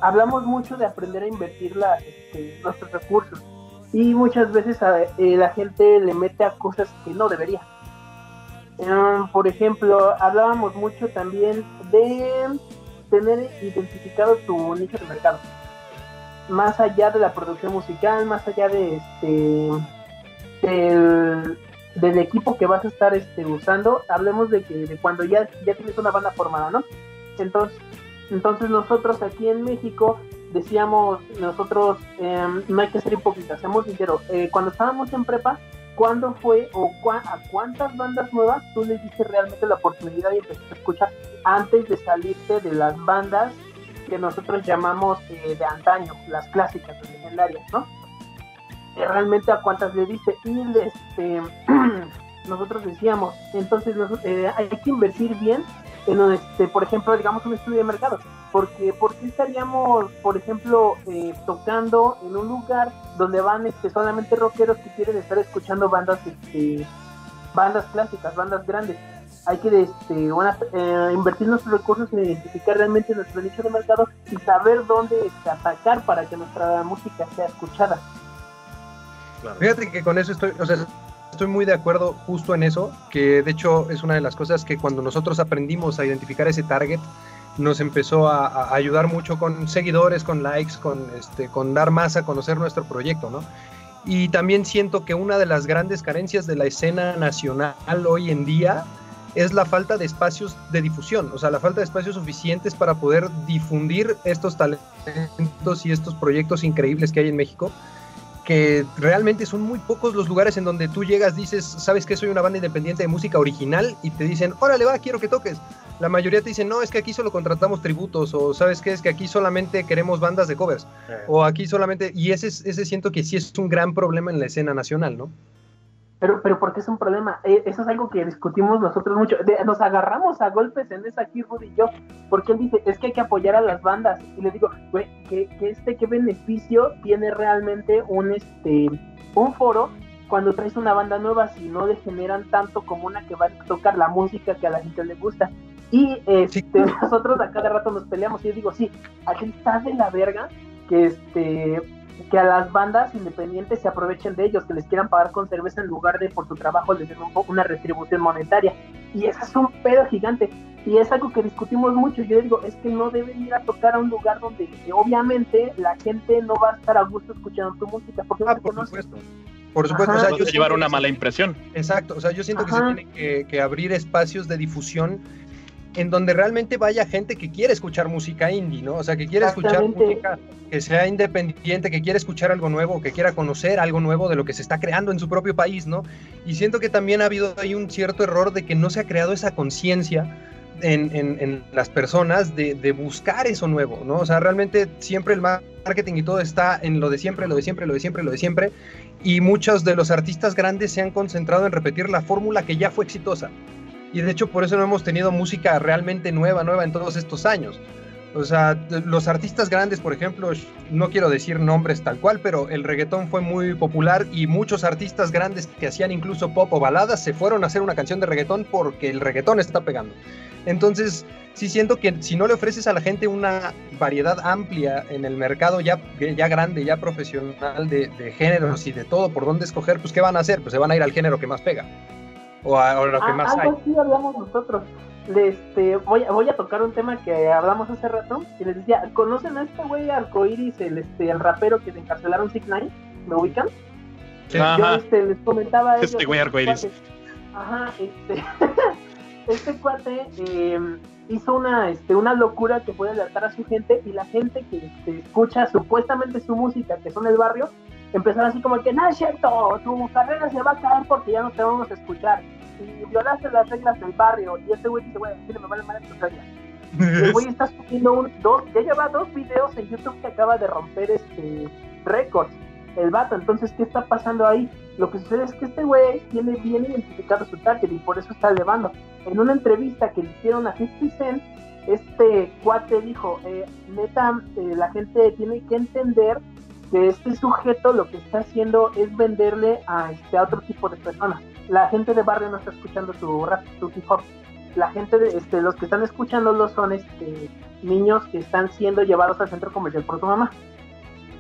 hablamos mucho de aprender a invertir la, este, nuestros recursos y muchas veces la gente le mete a cosas que no debería. por ejemplo, hablábamos mucho también de tener identificado tu nicho de mercado. Más allá de la producción musical, más allá de este del, del equipo que vas a estar este, usando, hablemos de que cuando ya, ya tienes una banda formada, ¿no? Entonces, entonces nosotros aquí en México decíamos, nosotros em, no hay que ser hipócritas, seamos sinceros, eh, cuando estábamos en prepa, ¿cuándo fue o a cuántas bandas nuevas tú le diste realmente la oportunidad de empezar a escuchar antes de salirte de las bandas que nosotros llamamos eh, de antaño, las clásicas, las legendarias, ¿no? realmente a cuántas le dice y este nosotros decíamos entonces eh, hay que invertir bien en este por ejemplo digamos un estudio de mercado porque por qué estaríamos por ejemplo eh, tocando en un lugar donde van este solamente rockeros que quieren estar escuchando bandas este bandas clásicas bandas grandes hay que este, eh, invertir nuestros recursos en identificar realmente nuestro nicho de mercado y saber dónde este, atacar para que nuestra música sea escuchada. Fíjate que con eso estoy, o sea, estoy muy de acuerdo justo en eso, que de hecho es una de las cosas que cuando nosotros aprendimos a identificar ese target, nos empezó a, ayudar mucho con seguidores, con likes, con, este, con dar más a conocer nuestro proyecto, ¿no? Y también siento que una de las grandes carencias de la escena nacional hoy en día es la falta de espacios de difusión, o sea, la falta de espacios suficientes para poder difundir estos talentos y estos proyectos increíbles que hay en México que realmente son muy pocos los lugares en donde tú llegas, dices, sabes que soy una banda independiente de música original y te dicen, órale va, quiero que toques. La mayoría te dicen, no, es que aquí solo contratamos tributos o sabes qué, es que aquí solamente queremos bandas de covers o aquí solamente, y ese, ese siento que sí es un gran problema en la escena nacional, ¿no? Pero, pero ¿por qué es un problema? Eh, eso es algo que discutimos nosotros mucho. nos agarramos a golpes en esa aquí, Rudy y yo, porque él dice, es que hay que apoyar a las bandas. Y le digo, güey, ¿qué, este, ¿qué beneficio tiene realmente un, este, un foro cuando traes una banda nueva si no le generan tanto como una que va a tocar la música que a la gente le gusta? Y este, nosotros a cada rato nos peleamos y yo digo, sí, aquí está de la verga que este que a las bandas independientes se aprovechen de ellos, que les quieran pagar con cerveza en lugar de por su trabajo les den un poco una retribución monetaria. Y eso es un pedo gigante. Y es algo que discutimos mucho. Yo digo, es que no deben ir a tocar a un lugar donde obviamente la gente no va a estar a gusto escuchando tu música. Porque ah, por supuesto. Por supuesto, o sea, yo llevar una mala impresión. Exacto, o sea, yo siento que se tiene que, que, abrir espacios de difusión en donde realmente vaya gente que quiere escuchar música indie, ¿no? O sea, que quiere escuchar música que sea independiente, que quiere escuchar algo nuevo, que quiera conocer algo nuevo de lo que se está creando en su propio país, ¿no? Y siento que también ha habido ahí un cierto error de que no se ha creado esa conciencia en, las personas de, de, buscar eso nuevo, ¿no? O sea, realmente siempre el marketing y todo está en lo de siempre, lo de siempre, lo de siempre, lo de siempre. Y muchos de los artistas grandes se han concentrado en repetir la fórmula que ya fue exitosa y de hecho por eso no hemos tenido música realmente nueva, nueva en todos estos años. O sea, los artistas grandes, por ejemplo, no quiero decir nombres tal cual, pero el reggaetón fue muy popular y muchos artistas grandes que hacían incluso pop o baladas se fueron a hacer una canción de reggaetón porque el reggaetón está pegando. Entonces, sí siento que si no le ofreces a la gente una variedad amplia en el mercado ya, ya grande, ya profesional de, de géneros y de todo por dónde escoger, pues ¿qué van a hacer? Pues se van a ir al género que más pega o, a, lo que ah, más algo hay. hablamos nosotros. Este, voy, voy a tocar un tema que hablamos hace rato y les decía, ¿conocen a este güey Arcoiris, el, este, el rapero que se encarcelaron Sick Nine? ¿Me ubican? Yo este, les comentaba a Este güey Arcoiris. Ajá, este, este cuate eh, hizo una, este, una locura que puede alertar a su gente y la gente que este, escucha supuestamente su música, que son el barrio, empezaron así como que, no es cierto, tu carrera se va a caer porque ya no te vamos a escuchar. Y violaste las reglas del barrio. Y este güey dice, güey, me vale mal tus reglas. el güey está subiendo un, dos, ya lleva dos videos en YouTube que acaba de romper este récords. El vato, entonces, ¿qué está pasando ahí? Lo que sucede es que este güey tiene bien identificado su target y por eso está elevando. En una entrevista que le hicieron a 50 Cent, este cuate dijo, eh, neta, eh, la gente tiene que entender que este sujeto lo que está haciendo es venderle a, este, a otro tipo de personas. La gente de barrio no está escuchando su rap, su hip hop. La gente, de, este, los que están escuchándolo son este, niños que están siendo llevados al centro comercial por su mamá.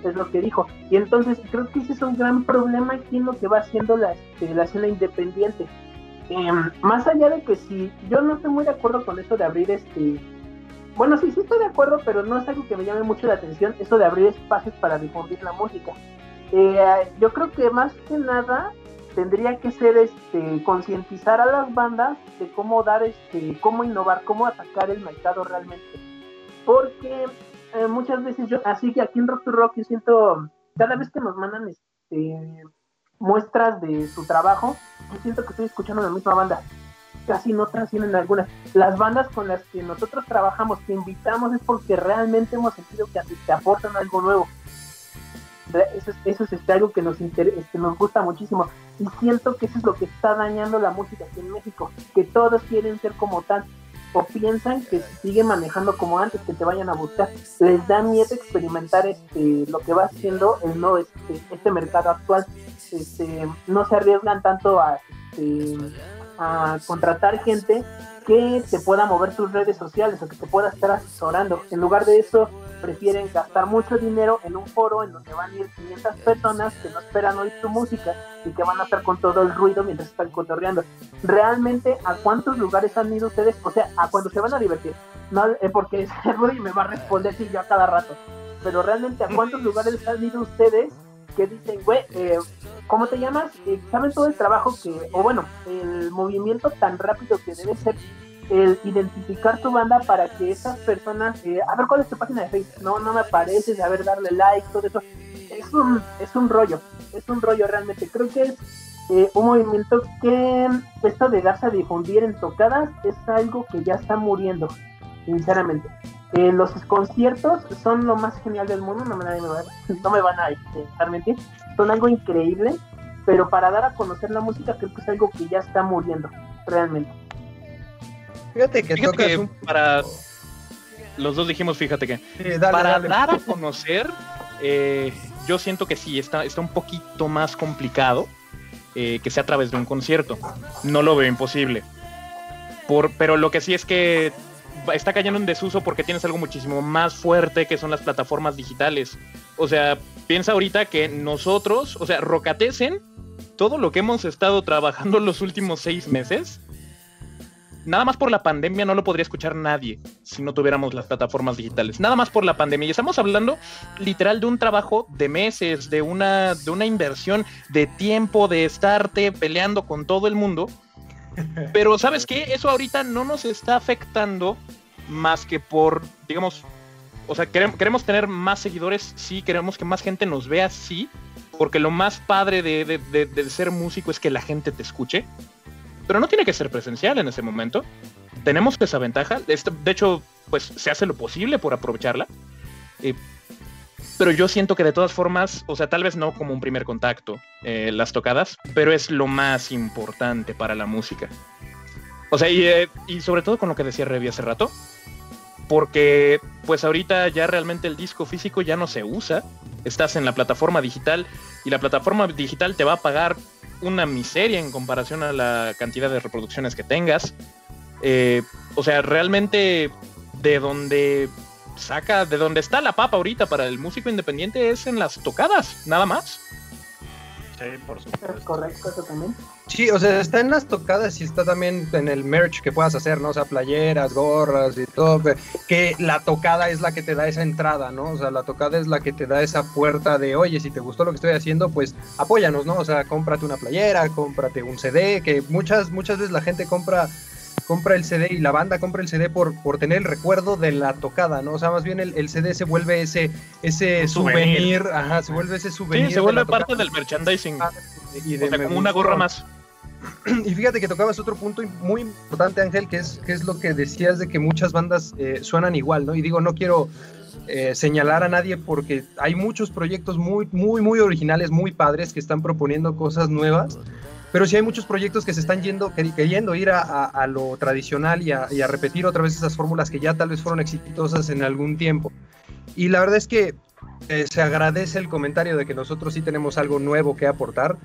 Es lo que dijo. Y entonces creo que ese es un gran problema aquí en lo que va haciendo la, este, la escena independiente. Em, más allá de que si yo no estoy muy de acuerdo con eso de abrir este bueno, sí, sí estoy de acuerdo, pero no es algo que me llame mucho la atención, eso de abrir espacios para difundir la música. Eh, yo creo que más que nada tendría que ser este concientizar a las bandas de cómo dar este cómo innovar cómo atacar el mercado realmente porque eh, muchas veces yo así que aquí en Rock to Rock yo siento cada vez que nos mandan este muestras de su trabajo yo siento que estoy escuchando la misma banda casi no trascienden algunas. Las bandas con las que nosotros trabajamos, que invitamos, es porque realmente hemos sentido que te aportan algo nuevo. Eso es, eso es este, algo que nos, este, nos gusta muchísimo. Y siento que eso es lo que está dañando la música aquí en México, que todos quieren ser como tal o piensan que si siguen manejando como antes, que te vayan a buscar. Les da miedo experimentar este, lo que va haciendo el no, este, este mercado actual. Este, no se arriesgan tanto a, este, a contratar gente que te pueda mover tus redes sociales o que te pueda estar asesorando. En lugar de eso, prefieren gastar mucho dinero en un foro en donde van a ir 500 personas que no esperan oír tu música y que van a estar con todo el ruido mientras están cotorreando. Realmente, ¿a cuántos lugares han ido ustedes? O sea, ¿a cuándo se van a divertir? No, eh, porque Rudy me va a responder si yo a cada rato. Pero realmente, ¿a cuántos lugares han ido ustedes que dicen, güey, eh, ¿cómo te llamas? Eh, ¿Saben todo el trabajo que, o bueno, el movimiento tan rápido que debe ser el identificar tu banda para que esas personas, eh, a ver cuál es tu página de Facebook, no, no me aparece, a ver, darle like, todo eso, es un, es un rollo. es un rollo realmente. Creo que es eh, un movimiento que esto de darse a difundir en tocadas es algo que ya está muriendo, sinceramente. Eh, los conciertos son lo más genial del mundo, no me, no me van a dejar mentir, son algo increíble, pero para dar a conocer la música creo que es algo que ya está muriendo, realmente. Fíjate que, para los dos dijimos, fíjate que para dar a conocer, eh, yo siento que sí, está, está un poquito más complicado eh, que sea a través de un concierto. No lo veo imposible. Por, pero lo que sí es que está cayendo en desuso porque tienes algo muchísimo más fuerte que son las plataformas digitales. O sea, piensa ahorita que nosotros, o sea, Rocatesen, todo lo que hemos estado trabajando los últimos seis meses, nada más por la pandemia no lo podría escuchar nadie si no tuviéramos las plataformas digitales. Nada más por la pandemia. Y estamos hablando literal de un trabajo de meses, de una, de una inversión de tiempo, de estarte peleando con todo el mundo. Pero sabes qué, eso ahorita no nos está afectando más que por, digamos, o sea, queremos, tener más seguidores, sí, queremos que más gente nos vea, sí, porque lo más padre de, de ser músico es que la gente te escuche pero no tiene que ser presencial en ese momento. Tenemos esa ventaja. De hecho, pues se hace lo posible por aprovecharla. Eh, pero yo siento que de todas formas, o sea, tal vez no como un primer contacto, eh, las tocadas, pero es lo más importante para la música. O sea, y, eh, y sobre todo con lo que decía Revi hace rato, porque pues ahorita ya realmente el disco físico ya no se usa, estás en la plataforma digital y la plataforma digital te va a pagar una miseria en comparación a la cantidad de reproducciones que tengas. Eh, o sea, realmente de donde saca, de donde está la papa ahorita para el músico independiente es en las tocadas, nada más. Sí, por supuesto. correcto, eso también. Sí, o sea, está en las tocadas y está también en el merch que puedas hacer, ¿no? O sea, playeras, gorras y todo. Que la tocada es la que te da esa entrada, ¿no? O sea, la tocada es la que te da esa puerta de, oye, si te gustó lo que estoy haciendo, pues apóyanos, ¿no? O sea, cómprate una playera, cómprate un CD, que muchas, muchas veces la gente compra compra el CD y la banda compra el CD por, por tener el recuerdo de la tocada, ¿no? O sea, más bien el, CD se vuelve ese, ese souvenir. ajá, se vuelve ese souvenir. Sí, se vuelve parte del merchandising. Ah, y de como una gorra más. Y fíjate que tocabas otro punto muy importante, Ángel, que es, que es lo que decías de que muchas bandas eh, suenan igual, ¿no? Y digo, no quiero eh, señalar a nadie porque hay muchos proyectos muy, muy, muy originales, muy padres que están proponiendo cosas nuevas pero sí hay muchos proyectos que se están yendo, queriendo ir a, lo tradicional y a, repetir otra vez esas fórmulas que ya tal vez fueron exitosas en algún tiempo. Y la verdad es que eh, se agradece el comentario de que nosotros sí tenemos algo nuevo que aportar,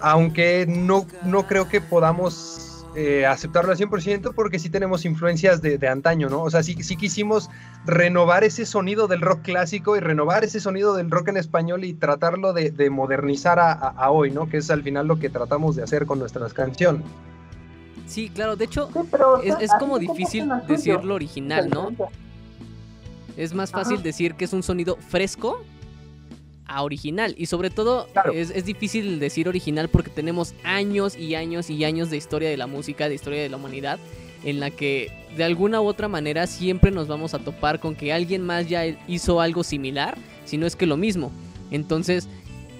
aunque no, no creo que podamos eh, aceptarlo al 100% porque sí tenemos influencias de, antaño, ¿no? O sea, sí, sí quisimos renovar ese sonido del rock clásico y renovar ese sonido del rock en español y tratarlo de, modernizar a, hoy, ¿no? Que es al final lo que tratamos de hacer con nuestras canciones. Sí, claro, de hecho es, como difícil decir lo original, ¿no? Es más fácil decir que es un sonido fresco a original. Y sobre todo es, difícil decir original porque tenemos años y años y años de historia de la música, de historia de la humanidad, en la que de alguna u otra manera siempre nos vamos a topar con que alguien más ya hizo algo similar, si no es que lo mismo. Entonces,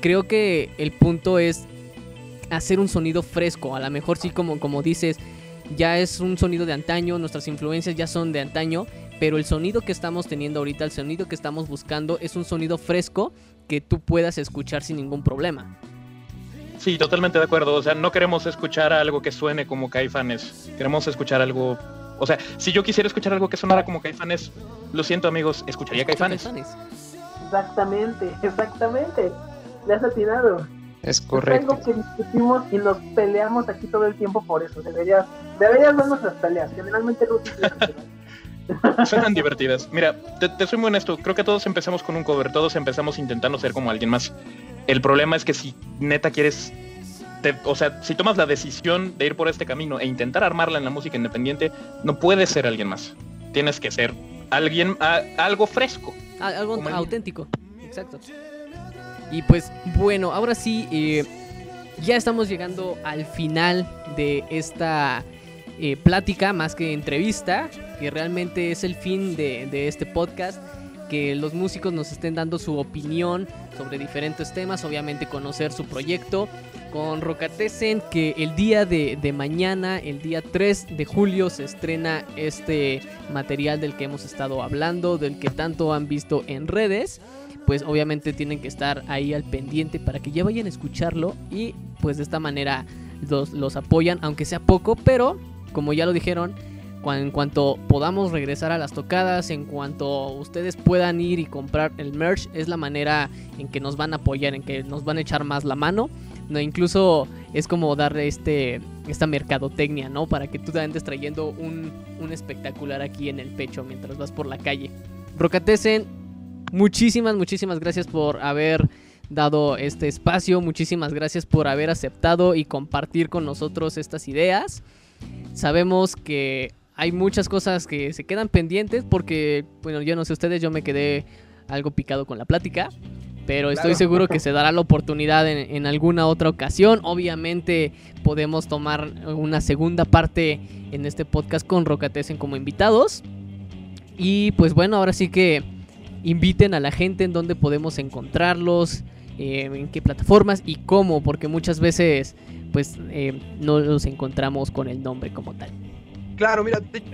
creo que el punto es hacer un sonido fresco. A lo mejor sí, como, como dices, ya es un sonido de antaño, nuestras influencias ya son de antaño, pero el sonido que estamos teniendo ahorita, el sonido que estamos buscando es un sonido fresco que tú puedas escuchar sin ningún problema. Sí, totalmente de acuerdo. O sea, no queremos escuchar algo que suene como Caifanes. Queremos escuchar algo. O sea, si yo quisiera escuchar algo que sonara como Caifanes, lo siento, amigos, escucharía Caifanes. Exactamente, exactamente. Le has atinado. Es correcto. Es algo que discutimos y nos peleamos aquí todo el tiempo por eso. Deberías, deberías ver nuestras peleas. Generalmente no Suenan divertidas. Mira, te, soy muy honesto. Creo que todos empezamos con un cover. Todos empezamos intentando ser como alguien más. El problema es que si neta quieres. o sea, si tomas la decisión de ir por este camino e intentar armarla en la música independiente, no puedes ser alguien más. Tienes que ser alguien, algo fresco. algo auténtico. Exacto. Y pues bueno, ahora sí, eh, ya estamos llegando al final de esta eh, plática más que entrevista, que realmente es el fin de, este podcast. que los músicos nos estén dando su opinión sobre diferentes temas, obviamente conocer su proyecto con Rocatesen que el día de, de, mañana, el día 3 de julio se estrena este material del que hemos estado hablando, del que tanto han visto en redes, pues obviamente tienen que estar ahí al pendiente para que ya vayan a escucharlo y pues de esta manera los, los apoyan, aunque sea poco, pero como ya lo dijeron, en cuanto podamos regresar a las tocadas, en cuanto ustedes puedan ir y comprar el merch, es la manera en que nos van a apoyar, en que nos van a echar más la mano. No, incluso es como darle este, esta mercadotecnia, ¿no? Para que tú andes trayendo un, un espectacular aquí en el pecho mientras vas por la calle. Rocatesen, muchísimas, muchísimas gracias por haber dado este espacio. Muchísimas gracias por haber aceptado y compartir con nosotros estas ideas. Sabemos que hay muchas cosas que se quedan pendientes porque, bueno, yo no sé ustedes, yo me quedé algo picado con la plática. Pero estoy seguro que se dará la oportunidad en, alguna otra ocasión. Obviamente podemos tomar una segunda parte en este podcast con Rocatesen como invitados. Y pues bueno, ahora sí que inviten a la gente en dónde podemos encontrarlos, eh, en qué plataformas y cómo, porque muchas veces pues eh, no los encontramos con el nombre como tal. Claro, mira, de hecho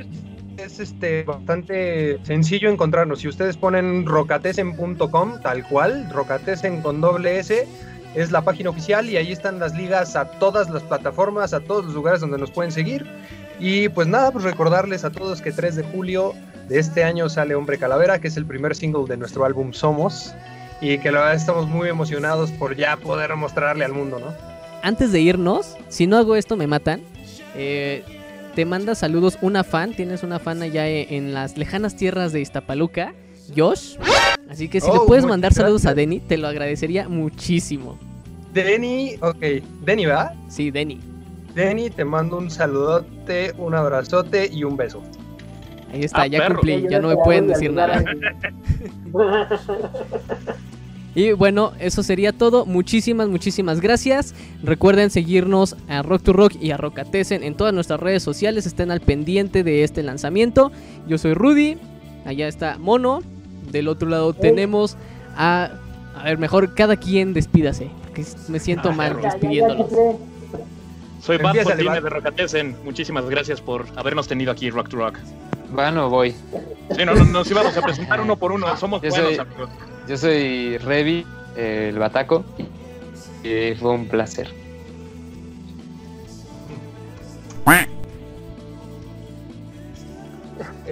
es este, bastante sencillo encontrarnos. Si ustedes ponen rocatesen.com, tal cual, rocatesen con doble S, es la página oficial y ahí están las ligas a todas las plataformas, a todos los lugares donde nos pueden seguir. Y pues nada, pues recordarles a todos que 3 de julio de este año sale Hombre Calavera, que es el primer single de nuestro álbum Somos. Y que la verdad estamos muy emocionados por ya poder mostrarle al mundo, ¿no? Antes de irnos, si no hago esto me matan. Eh, te manda saludos una fan, tienes una fan allá e, en las lejanas tierras de Iztapaluca, Josh. Así que si le oh, puedes mandar saludos a Denny, te lo agradecería muchísimo. Denny, ok, Denny, ¿verdad? Sí, Denny. Denny, te mando un saludote, un abrazote y un beso. Ahí está, ah, ya cumplí, ya no me pueden decir nada. Y bueno, eso sería todo. Muchísimas, muchísimas gracias. Recuerden seguirnos a Rock to Rock y a Rockatesen en todas nuestras redes sociales. Estén al pendiente de este lanzamiento. Yo soy Rudy. Allá está Mono. Del otro lado tenemos a. A ver, mejor cada quien despídase. Porque me siento mal despidiéndolos. Soy Bad de Rockatesen. Muchísimas gracias por habernos tenido aquí Rock to Rock. Bueno, voy. Sí, no, nos íbamos a presentar uno por uno. Somos buenos amigos. Yo soy Revi, el Bataco, y fue un placer.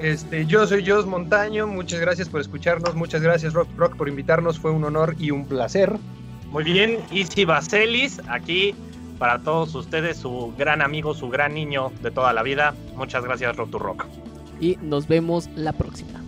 Este, yo soy Jos Montaño, muchas gracias por escucharnos, muchas gracias Rock Rock por invitarnos, fue un honor y un placer. Muy bien, Isi Baselis, aquí para todos ustedes, su gran amigo, su gran niño de toda la vida. Muchas gracias Rock to Rock. Y nos vemos la próxima.